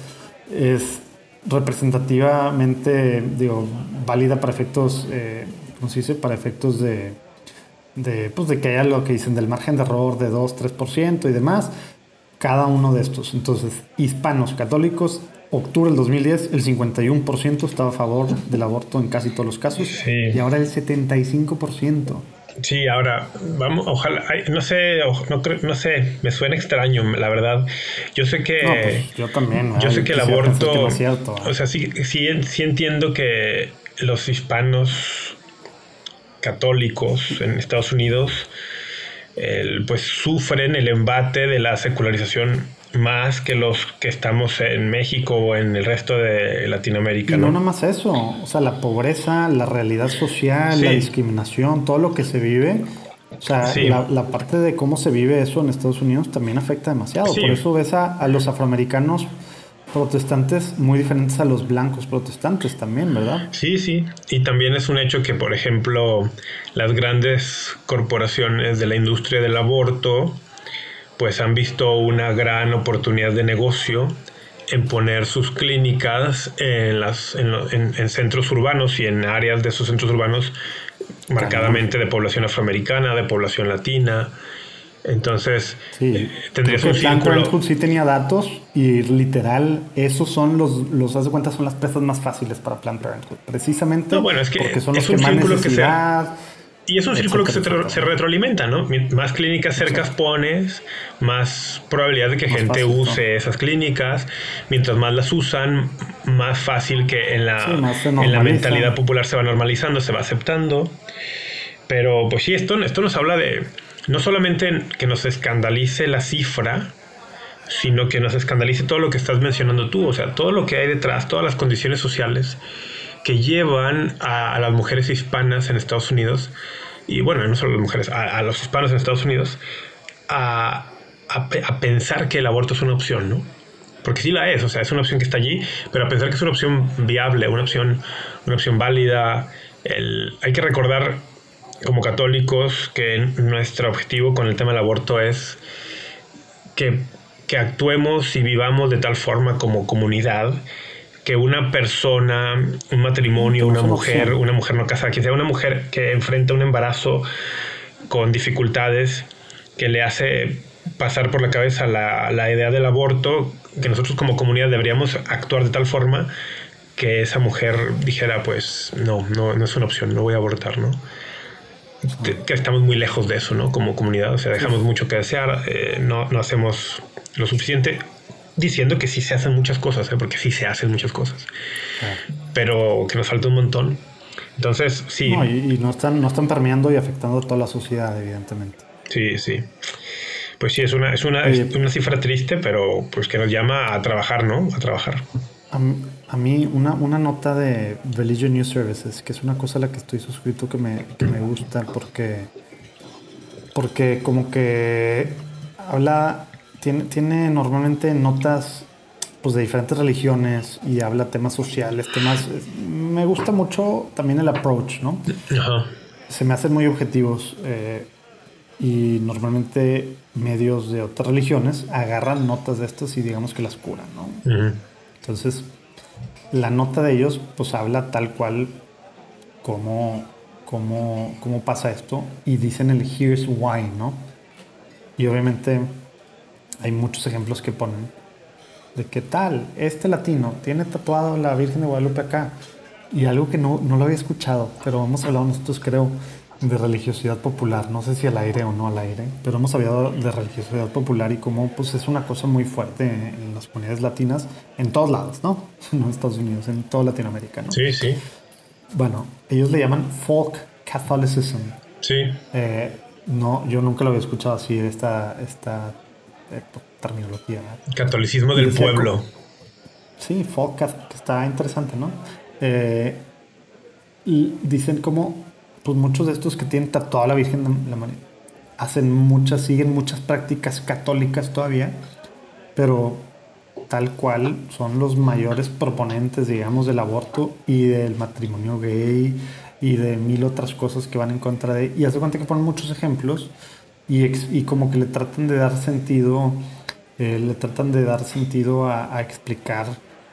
es representativamente, digo, válida para efectos, eh, ¿cómo se dice? Para efectos de, de, pues de que haya lo que dicen del margen de error de 2, 3% y demás. Cada uno de estos. Entonces, hispanos, católicos, octubre del 2010, el 51% estaba a favor del aborto en casi todos los casos. Y ahora el 75%. Sí, ahora, vamos, ojalá, no sé, no, no sé, me suena extraño, la verdad. Yo sé que... Pues, yo también. Yo sé que el aborto... o sea, sí, sí, sí entiendo que los hispanos católicos en Estados Unidos pues sufren el embate de la secularización más que los que estamos en México o en el resto de Latinoamérica. Y no, nada más eso, o sea, la pobreza, la realidad social, la discriminación, todo lo que se vive. O sea, la, parte de cómo se vive eso en Estados Unidos también afecta demasiado. Por eso ves a, los afroamericanos protestantes muy diferentes a los blancos protestantes también, ¿verdad? Sí, sí. Y también es un hecho que, por ejemplo, las grandes corporaciones de la industria del aborto, pues han visto una gran oportunidad de negocio en poner sus clínicas en, las, en, centros urbanos y en áreas de esos centros urbanos marcadamente de población afroamericana, de población latina. Entonces, sí. Eh, tendrías un círculo. sí tenía datos y literal, esos son los, los haz de cuenta, son las presas más fáciles para Planned Parenthood. Precisamente bueno, es que porque son los que más necesidad, y es un círculo que se, retroalimenta, ¿no? Más clínicas cercas pones, más probabilidad de que gente use esas clínicas. Mientras más las usan, más fácil que en la, en la mentalidad popular se va normalizando, se va aceptando. Pero pues sí, esto, esto nos habla de no solamente que nos escandalice la cifra, sino que nos escandalice todo lo que estás mencionando tú, o sea, todo lo que hay detrás, todas las condiciones sociales que llevan a, las mujeres hispanas en Estados Unidos, y bueno, no solo las mujeres, a, los hispanos en Estados Unidos, a, pensar que el aborto es una opción, ¿no? Porque sí la es, o sea, es una opción que está allí, pero a pensar que es una opción viable, una opción, una opción válida. hay que recordar como católicos que nuestro objetivo con el tema del aborto es que, que actuemos y vivamos de tal forma como comunidad que una persona, un matrimonio, una mujer, una mujer no casada, que sea una mujer que enfrenta un embarazo con dificultades, que le hace pasar por la cabeza la, la idea del aborto, que nosotros como comunidad deberíamos actuar de tal forma que esa mujer dijera, pues no, no, no es una opción, no voy a abortar, ¿no? Que, estamos muy lejos de eso, ¿no? Como comunidad, o sea, dejamos mucho que desear, eh, no, no hacemos lo suficiente diciendo que sí se hacen muchas cosas, ¿eh? porque sí se hacen muchas cosas, pero que nos falta un montón. Entonces, sí. No, y, no, están, no están permeando y afectando a toda la sociedad, evidentemente. Sí, sí. Pues sí, es una, es una, una cifra triste, pero pues que nos llama a trabajar, ¿no? A trabajar. A, mí, una, una nota de Religion News Services, que es una cosa a la que estoy suscrito que me, que me gusta, porque, porque como que habla tiene, tiene normalmente notas pues, de diferentes religiones y habla temas sociales, temas... Me gusta mucho también el approach, ¿no? Se me hacen muy objetivos. Eh, y normalmente medios de otras religiones agarran notas de estas y digamos que las curan, ¿no? Entonces, la nota de ellos pues habla tal cual como cómo, cómo pasa esto y dicen el here's why, ¿no? Y obviamente hay muchos ejemplos que ponen de qué tal, este latino tiene tatuado la Virgen de Guadalupe acá. Y algo que no, no lo había escuchado, pero hemos hablado nosotros, creo, de religiosidad popular. No sé si al aire o no al aire, pero hemos hablado de religiosidad popular y cómo pues, es una cosa muy fuerte en las comunidades latinas, en todos lados, ¿no? No en Estados Unidos, en toda Latinoamérica, ¿no? Sí, sí. Bueno, ellos le llaman folk Catholicism. Sí. Eh, no, yo nunca lo había escuchado así, esta, esta eh, terminología. Catolicismo del pueblo. sí, folk, que está interesante, ¿no? Eh, y dicen como, pues muchos de estos que tienen tatuada la Virgen de la María, hacen muchas, siguen muchas prácticas católicas todavía, pero tal cual son los mayores proponentes, digamos, del aborto y del matrimonio gay y de mil otras cosas que van en contra de... Y hace cuenta que ponen muchos ejemplos y, y como que le tratan de dar sentido, eh, le tratan de dar sentido a, a, explicar,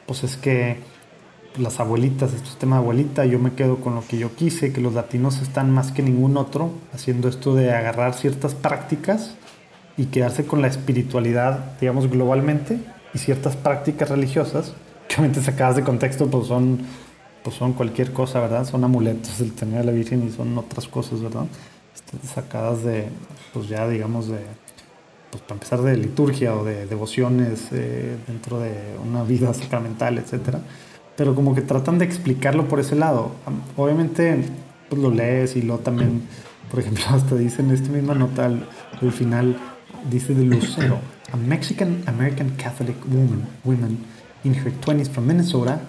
pues es que las abuelitas, esto es tema de abuelita, yo me quedo con lo que yo quise, que los latinos están más que ningún otro haciendo esto de agarrar ciertas prácticas y quedarse con la espiritualidad, digamos, globalmente y ciertas prácticas religiosas, que obviamente sacadas de contexto, pues son, pues son cualquier cosa, ¿verdad? Son amuletos del tener a la Virgen y son otras cosas, ¿verdad? Sacadas de, pues ya digamos, de, pues para empezar de liturgia o de devociones eh, dentro de una vida sacramental, etcétera. Pero como que tratan de explicarlo por ese lado. Obviamente, pues lo lees y lo también, por ejemplo, hasta dice en esta misma nota al, al final, dice de Lucero a Mexican American Catholic woman, woman in her 20s from Minnesota,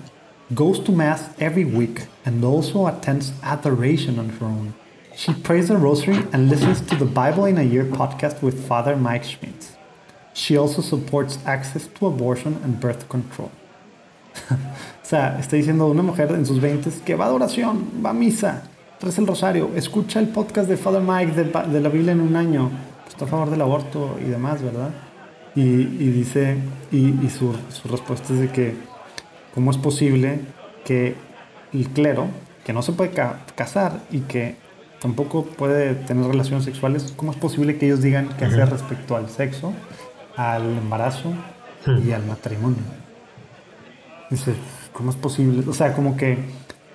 goes to Mass every week and also attends adoration on her own. She prays the rosary and listens to the Bible in a Year podcast with Father Mike Schmitz. She also supports access to abortion and birth control. o sea, está diciendo una mujer en sus 20 que va a adoración, va a misa, reza el rosario, escucha el podcast de Father Mike de, de la Biblia en un año, está a favor del aborto y demás, ¿verdad? Y, y dice, y, y su, su, respuesta es de que, ¿cómo es posible que el clero, que no se puede ca casar y que tampoco puede tener relaciones sexuales, ¿cómo es posible que ellos digan qué hacer respecto al sexo, al embarazo y al matrimonio? Dice, ¿cómo es posible? O sea, como que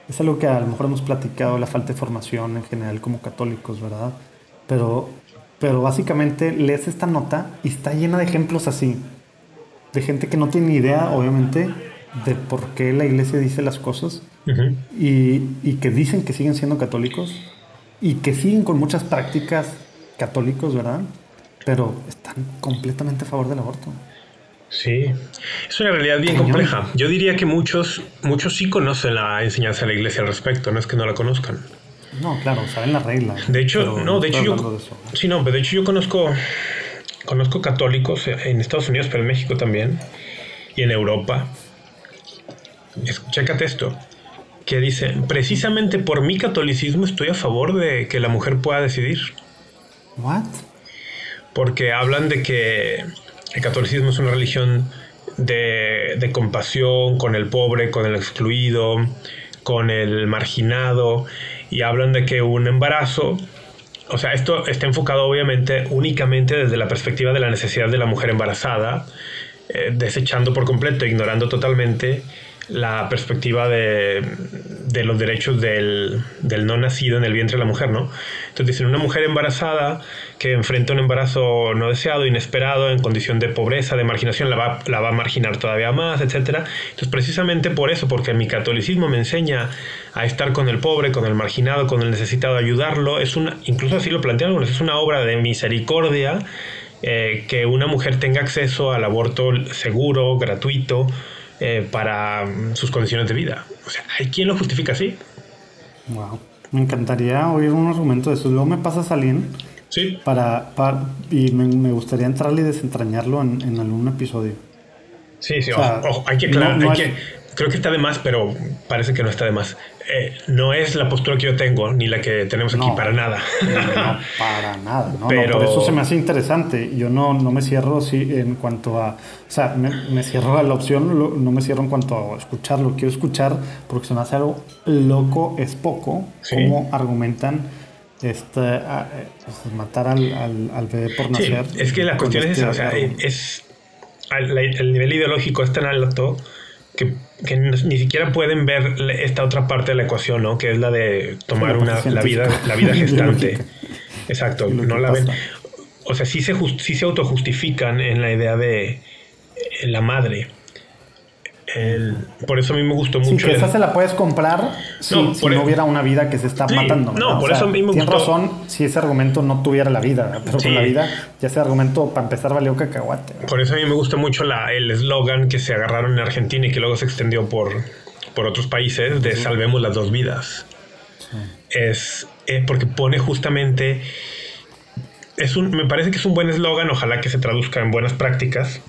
es algo que a lo mejor hemos platicado, la falta de formación en general como católicos, ¿verdad? Pero pero básicamente lees esta nota y está llena de ejemplos así, de gente que no tiene ni idea, obviamente, de por qué la iglesia dice las cosas uh -huh. y, y, que dicen que siguen siendo católicos y que siguen con muchas prácticas católicos, ¿verdad? Pero están completamente a favor del aborto. Sí, es una realidad bien Cañón. compleja. Yo diría que muchos, muchos sí conocen la enseñanza de la iglesia al respecto, no es que no la conozcan. No, claro, saben las reglas. De hecho, no, de hecho yo, sí, no, pero de hecho yo conozco, conozco católicos en Estados Unidos, pero en México también, y en Europa. Chécate esto, que dice, precisamente por mi catolicismo estoy a favor de que la mujer pueda decidir. What? Porque hablan de que el catolicismo es una religión de, de compasión con el pobre, con el excluido, con el marginado y hablan de que un embarazo, o sea, esto está enfocado obviamente únicamente desde la perspectiva de la necesidad de la mujer embarazada, eh, desechando por completo, ignorando totalmente la perspectiva de, los derechos del, del, no nacido en el vientre de la mujer, ¿no? Entonces dicen, una mujer embarazada que enfrenta un embarazo no deseado, inesperado, en condición de pobreza, de marginación, la va, la va a marginar todavía más, etc. Entonces precisamente por eso, porque mi catolicismo me enseña a estar con el pobre, con el marginado, con el necesitado, ayudarlo, es una, incluso así lo plantean algunos, es una obra de misericordia eh, que una mujer tenga acceso al aborto seguro, gratuito, eh, para sus condiciones de vida. O sea, ¿hay quien lo justifica así? Wow. Me encantaría oír un argumento de eso. Luego me pasa a alguien. Sí. Para, para, y me, me, gustaría entrarle y desentrañarlo en, en algún episodio. Sí, sí, o sea, ojo, hay que, no, no hay, que, creo que está de más, pero parece que no está de más. Eh, no es la postura que yo tengo, ni la que tenemos aquí, para nada. no, para nada. No, pero... por eso se me hace interesante. Yo no, no me cierro sí, en cuanto a... O sea, me, cierro a la opción, no me cierro en cuanto a escucharlo. Quiero escuchar porque se me hace algo loco, es poco, como argumentan este, pues, matar al, al, bebé por nacer. es que la cuestión es esa, o sea, es, el nivel ideológico es tan alto que, ni siquiera pueden ver esta otra parte de la ecuación, ¿no? Que es la de tomar una, la, vida, la vida gestante. Exacto, no la ven. O sea, sí se, sí se autojustifican en la idea de la madre por eso a mí me gustó mucho. Sí, que esa se la puedes comprar si no, si no hubiera una vida que se está matando. No, por eso a mí me Tienes razón si ese argumento no tuviera la vida, pero con la vida ya ese argumento para empezar valió cacahuate. Por eso a mí me gusta mucho la, el eslogan que se agarraron en Argentina y que luego se extendió por, por otros países de salvemos las dos vidas. Es eh, porque pone justamente... Es un, me parece que es un buen eslogan, ojalá que se traduzca en buenas prácticas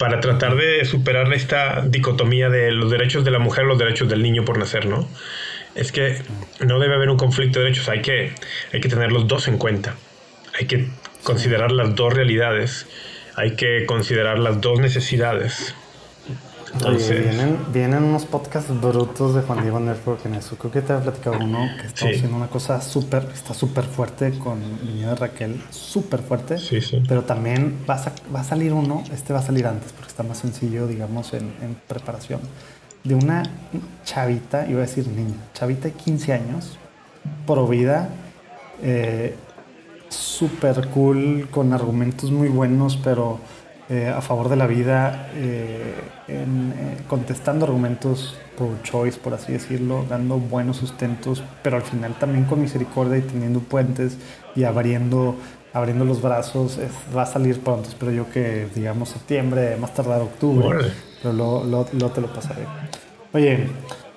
para tratar de superar esta dicotomía de los derechos de la mujer, los derechos del niño por nacer, ¿no? Es que no debe haber un conflicto de derechos, hay que, hay que tener los dos en cuenta, hay que considerar las dos realidades, hay que considerar las dos necesidades. Vienen, vienen unos podcasts brutos de Juan Diego Network en eso. Creo que te había platicado uno que está haciendo una cosa súper, está súper fuerte con el niño de Raquel, súper fuerte. Sí, sí. Pero también va a, va a salir uno, este va a salir antes porque está más sencillo, digamos, en, en preparación. De una chavita, iba a decir niña, chavita de 15 años, pro vida, eh, súper cool, con argumentos muy buenos, pero eh, a favor de la vida, eh, eh, contestando argumentos pro choice, por así decirlo, dando buenos sustentos, pero al final también con misericordia y teniendo puentes y abriendo, abriendo los brazos. va a salir pronto, espero yo que, digamos, septiembre, más tardar octubre, pero luego, te lo pasaré. Oye,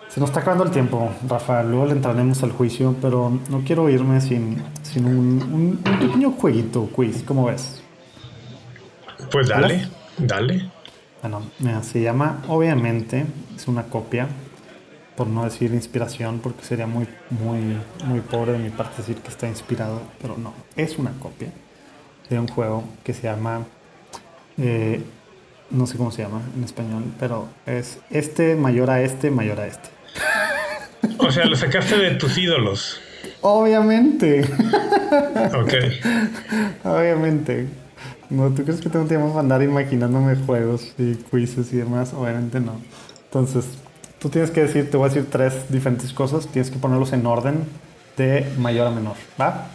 se nos está acabando el tiempo, Rafa. Luego le entraremos al juicio, pero no quiero irme sin, sin un, un, un pequeño jueguito, quiz. ¿Cómo ves? Pues dale, dale. Bueno, se llama, obviamente, es una copia, por no decir inspiración, porque sería muy, muy, muy pobre de mi parte decir que está inspirado, pero no, es una copia de un juego que se llama, eh, no sé cómo se llama en español, pero es este mayor a este mayor a este. O sea, lo sacaste de tus ídolos. Obviamente. Ok. Obviamente. No, ¿tú crees que tengo tiempo para andar imaginándome juegos y quizzes y demás? Obviamente no. Entonces, tú tienes que decir, te voy a decir tres diferentes cosas, tienes que ponerlos en orden de mayor a menor, ¿va?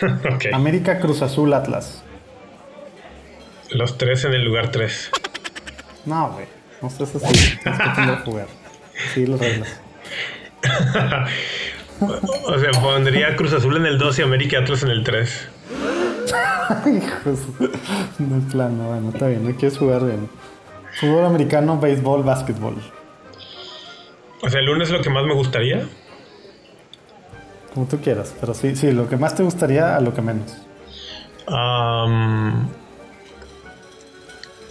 ok. América, Cruz Azul, Atlas. Los tres en el lugar tres. No, güey. No seas así. Es que tengo que jugar. Sí, los reglas. o sea, pondría Cruz Azul en el 2 y América Atlas en el 3. Hijos, no es plano, bueno, está bien, no quieres jugar bien. Fútbol americano, béisbol, básquetbol. O sea, el lunes es lo que más me gustaría. Como tú quieras, pero sí, sí, lo que más te gustaría a lo que menos.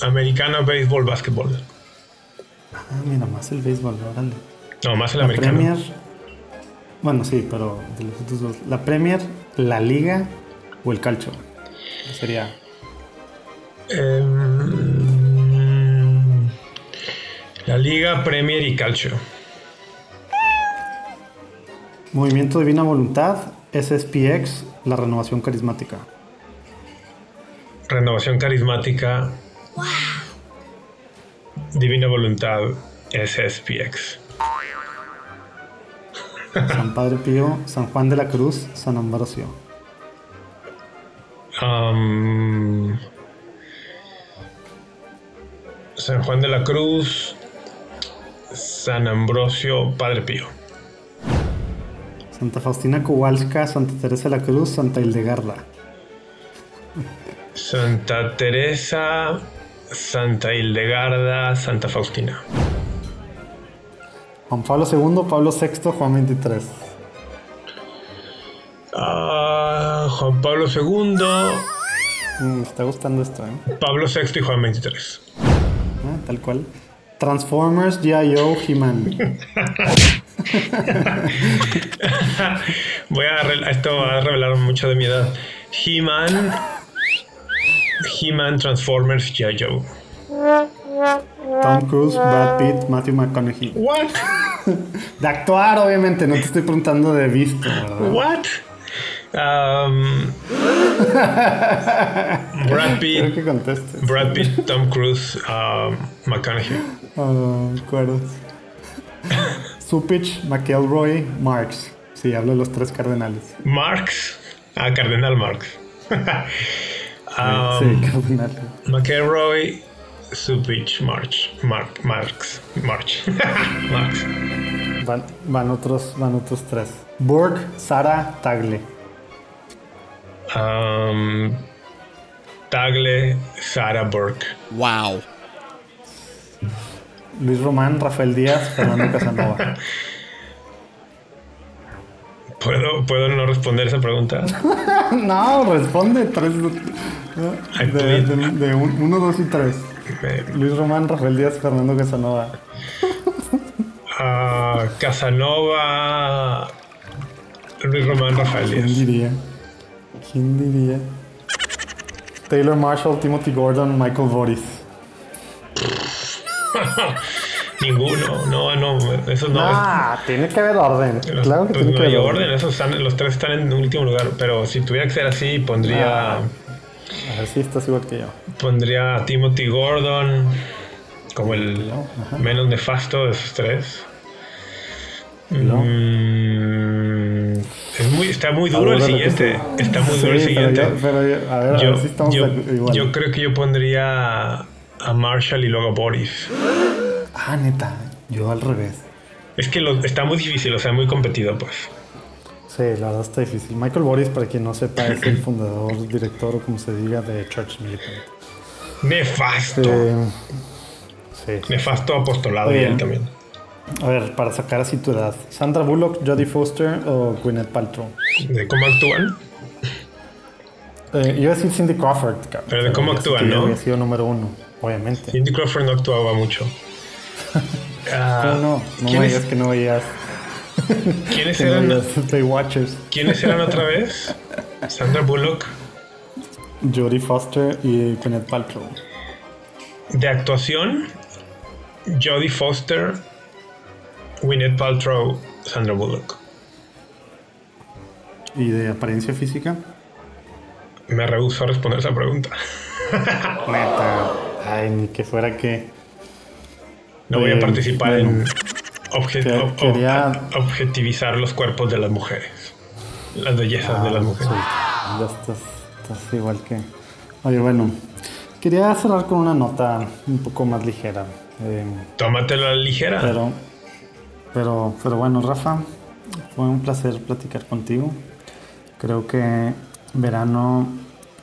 americano, béisbol, básquetbol. Ah, mira, más el béisbol, órale. No, más el americano. Premier, bueno, sí, pero de los otros dos. La Premier, la Liga o el Calcio sería? Em, la Liga, Premier y Calcio. Movimiento Divina Voluntad, SSPX, la renovación carismática. Renovación carismática. Divina Voluntad, SSPX. San Padre Pío, San Juan de la Cruz, San Ambrosio. San Juan de la Cruz, San Ambrosio, Padre Pío. Santa Faustina Kowalska, Santa Teresa de la Cruz, Santa Hildegarda. Santa Teresa, Santa Hildegarda, Santa Faustina. Juan Pablo II, Pablo VI, Juan 23. Juan Pablo II. Mm, me está gustando esto, ¿eh? Pablo VI y Juan XXIII. Ah, tal cual. Transformers, G.I.O., He-Man. Voy a esto va a revelar mucho de mi edad. He-Man, He-Man, Transformers, G.I. Joe. Tom Cruise, Brad Pitt, Matthew McConaughey. What? De actuar, obviamente, no te estoy preguntando de visto, ¿verdad? What? Um, Brad Pitt, que. Brad Pitt, Tom Cruise, um, McConaughey. Ah, acuerdos. Supich, McElroy, Marx. Sí, hablo de los tres cardenales. Marx, ah, Cardenal Marx. sí, um, cardenales. McElroy, Supich, March, Mark, Marx, March, Marx. Van, van otros, van otros tres. Burke, Sara, Tagle. Um, Tagle, Sarah Burke. Wow. Luis Román, Rafael Díaz, Fernando Casanova. ¿Puedo, ¿Puedo no responder esa pregunta? no, responde tres. De, de, de un- uno, dos y tres. Luis Román, Rafael Díaz, Fernando Casanova. ah, Casanova, Luis Román, Rafael ¿Quién Díaz. diría? ¿Quién diría? Taylor Marshall, Timothy Gordon, Michael Boris. Ninguno, no, no, eso no. Ah, tiene que haber orden. Los- Claro que tiene no que haber orden, esos están, los tres están en último lugar, pero si tuviera que ser así, pondría, Ah. A ver si estás igual que yo. pondría a Timothy Gordon como el menos nefasto de esos tres. No. Mm, muy, está muy duro el siguiente. Está muy duro el Sí, siguiente. yo- creo que yo pondría a Marshall y luego a Boris. Ah, neta, yo al revés. Es que lo- está muy difícil, o sea, muy competido, pues. Sí, la verdad está difícil. Michael Boris, para quien no sepa, es el fundador, director o como se diga de Church Militant. Nefasto. Eh, sí. Nefasto apostolado y él también. A ver, para sacar así tu edad. ¿Sandra Bullock, Jodie Foster o Gwyneth Paltrow? De cómo actúan. Eh, iba a decir Cindy Crawford, cabrón, Pero de cómo actúan, ¿no? Había sido número uno, obviamente. Cindy Crawford no actuaba mucho. Ah, ¿Cómo no? No me ¿quiénes, digas que no veías, ¿quiénes que no eran, veías Baywatchers. ¿Quiénes eran otra vez? Sandra Bullock. Jodie Foster y Gwyneth Paltrow. De actuación, Jodie Foster, Gwyneth Paltrow, Sandra Bullock. ¿Y de apariencia física? Me rehuso a responder esa pregunta. Neta. Ay, ni que fuera que. No voy a participar en obje- Que- ob- ob- quería- objetivizar los cuerpos de las mujeres. Las bellezas de las mujeres. Sí, ya estás, estás igual que. Oye, bueno. Quería cerrar con una nota un poco más ligera. Eh, Tómatelo a la ligera. pero, pero, pero bueno, Rafa, fue un placer platicar contigo. Creo que verano,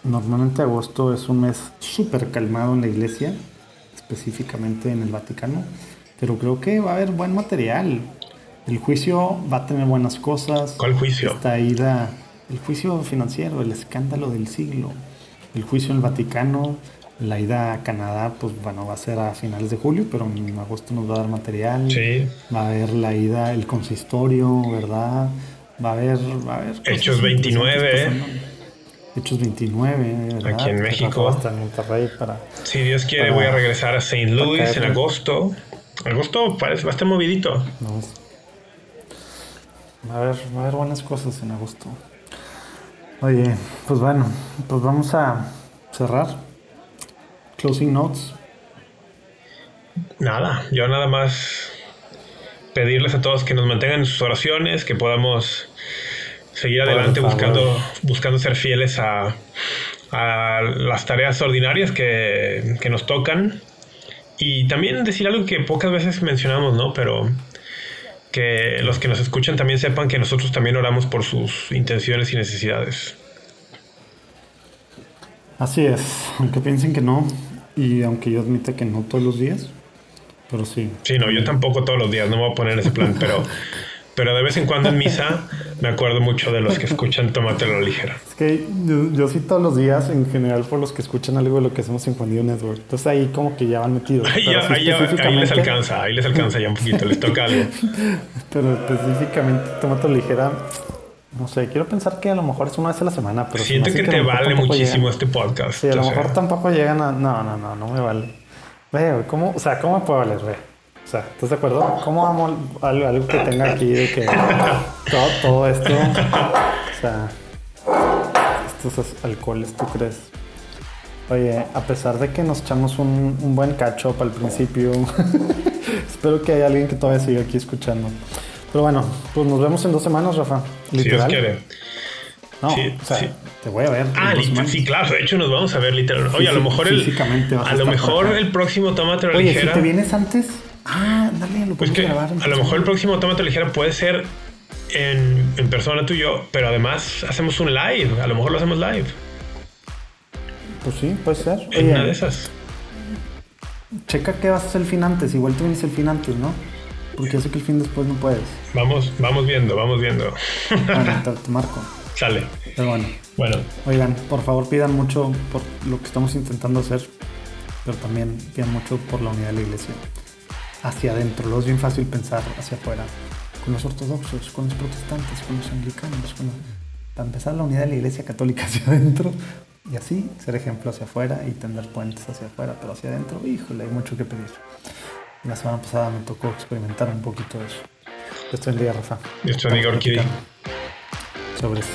normalmente agosto es un mes súper calmado en la iglesia, específicamente en el Vaticano, pero creo que va a haber buen material. El juicio va a tener buenas cosas. ¿Cuál juicio? Esta ida, el juicio financiero, el escándalo del siglo, el juicio en el Vaticano, la ida a Canadá, pues bueno, va a ser a finales de julio, pero en agosto nos va a dar material. Sí. Va a haber la ida, el consistorio, ¿verdad? Va a haber, va a haber cosas Hechos 29, interesantes pasando. Hechos 29, ¿verdad? Aquí en México. Rafa va a estar en Monterrey para... Si Dios quiere, Para- voy a regresar a St. Louis en agosto. Agosto parece, va a estar movidito. no, va, a haber, va a haber buenas cosas en agosto. Oye, pues bueno, pues vamos a cerrar. Closing notes. Nada, yo nada más pedirles a todos que nos mantengan en sus oraciones, que podamos seguir adelante buscando, buscando ser fieles a, a las tareas ordinarias que, que nos tocan. Y también decir algo que pocas veces mencionamos, ¿no? Pero que los que nos escuchan también sepan que nosotros también oramos por sus intenciones y necesidades. Así es, aunque piensen que no, y aunque yo admita que no todos los días, pero sí. Sí, no, yo tampoco todos los días, no me voy a poner en ese plan, pero, pero de vez en cuando en misa me acuerdo mucho de los que escuchan Tómatelo Ligera. Es que yo, sí todos los días, en general, por los que escuchan algo de lo que hacemos en Juan Network. Entonces ahí como que ya van metidos. Ahí, les alcanza, ahí les alcanza ya un poquito, les toca algo. Pero específicamente Tómatelo Ligera, no sé, quiero pensar que a lo mejor es una vez a la semana, pero... Siento que, te vale muchísimo este podcast. Sí, a lo mejor tampoco llegan a... No, no, no, no me vale. Ve, ¿cómo, o sea, ¿cómo me puede valer? Ve. O sea, ¿estás de acuerdo? ¿Cómo amo algo, que tenga aquí de que todo, todo esto? O sea, estos alcoholes, ¿tú crees? Oye, a pesar de que nos echamos un, un buen cacho para el principio, espero que haya alguien que todavía siga aquí escuchando. Pero bueno, pues nos vemos en dos semanas, Rafa. Literal. Si quiere. No, sí, o sea, te voy a ver. Ah, sí, claro. De hecho, nos vamos a ver literal. Oye, a lo mejor el, a, lo mejor el próximo Tómate Oye, ligera. si te vienes antes, ah, dale, lo pues que grabar. A lo mejor el próximo Tómate ligera puede ser en, en persona tú y yo, pero además hacemos un live. A lo mejor lo hacemos live. Pues sí, puede ser. En una de esas. Checa que vas a hacer el fin antes. Igual tú vienes el fin antes, ¿no? Porque yo sé que el fin después no puedes. Vamos, vamos viendo, vamos viendo. Bueno, te, marco. Sale. Pero bueno. Bueno. Oigan, por favor pidan mucho por lo que estamos intentando hacer, pero también pidan mucho por la unidad de la iglesia. Hacia adentro, luego es bien fácil pensar hacia afuera. Con los ortodoxos, con los protestantes, con los anglicanos, con para empezar la unidad de la iglesia católica hacia adentro y así ser ejemplo hacia afuera y tender puentes hacia afuera, pero hacia adentro, híjole, hay mucho que pedir. La semana pasada me tocó experimentar un poquito de eso. Dios te bendiga, Rafa. Dios te bendiga, Orquídea. Sobre eso.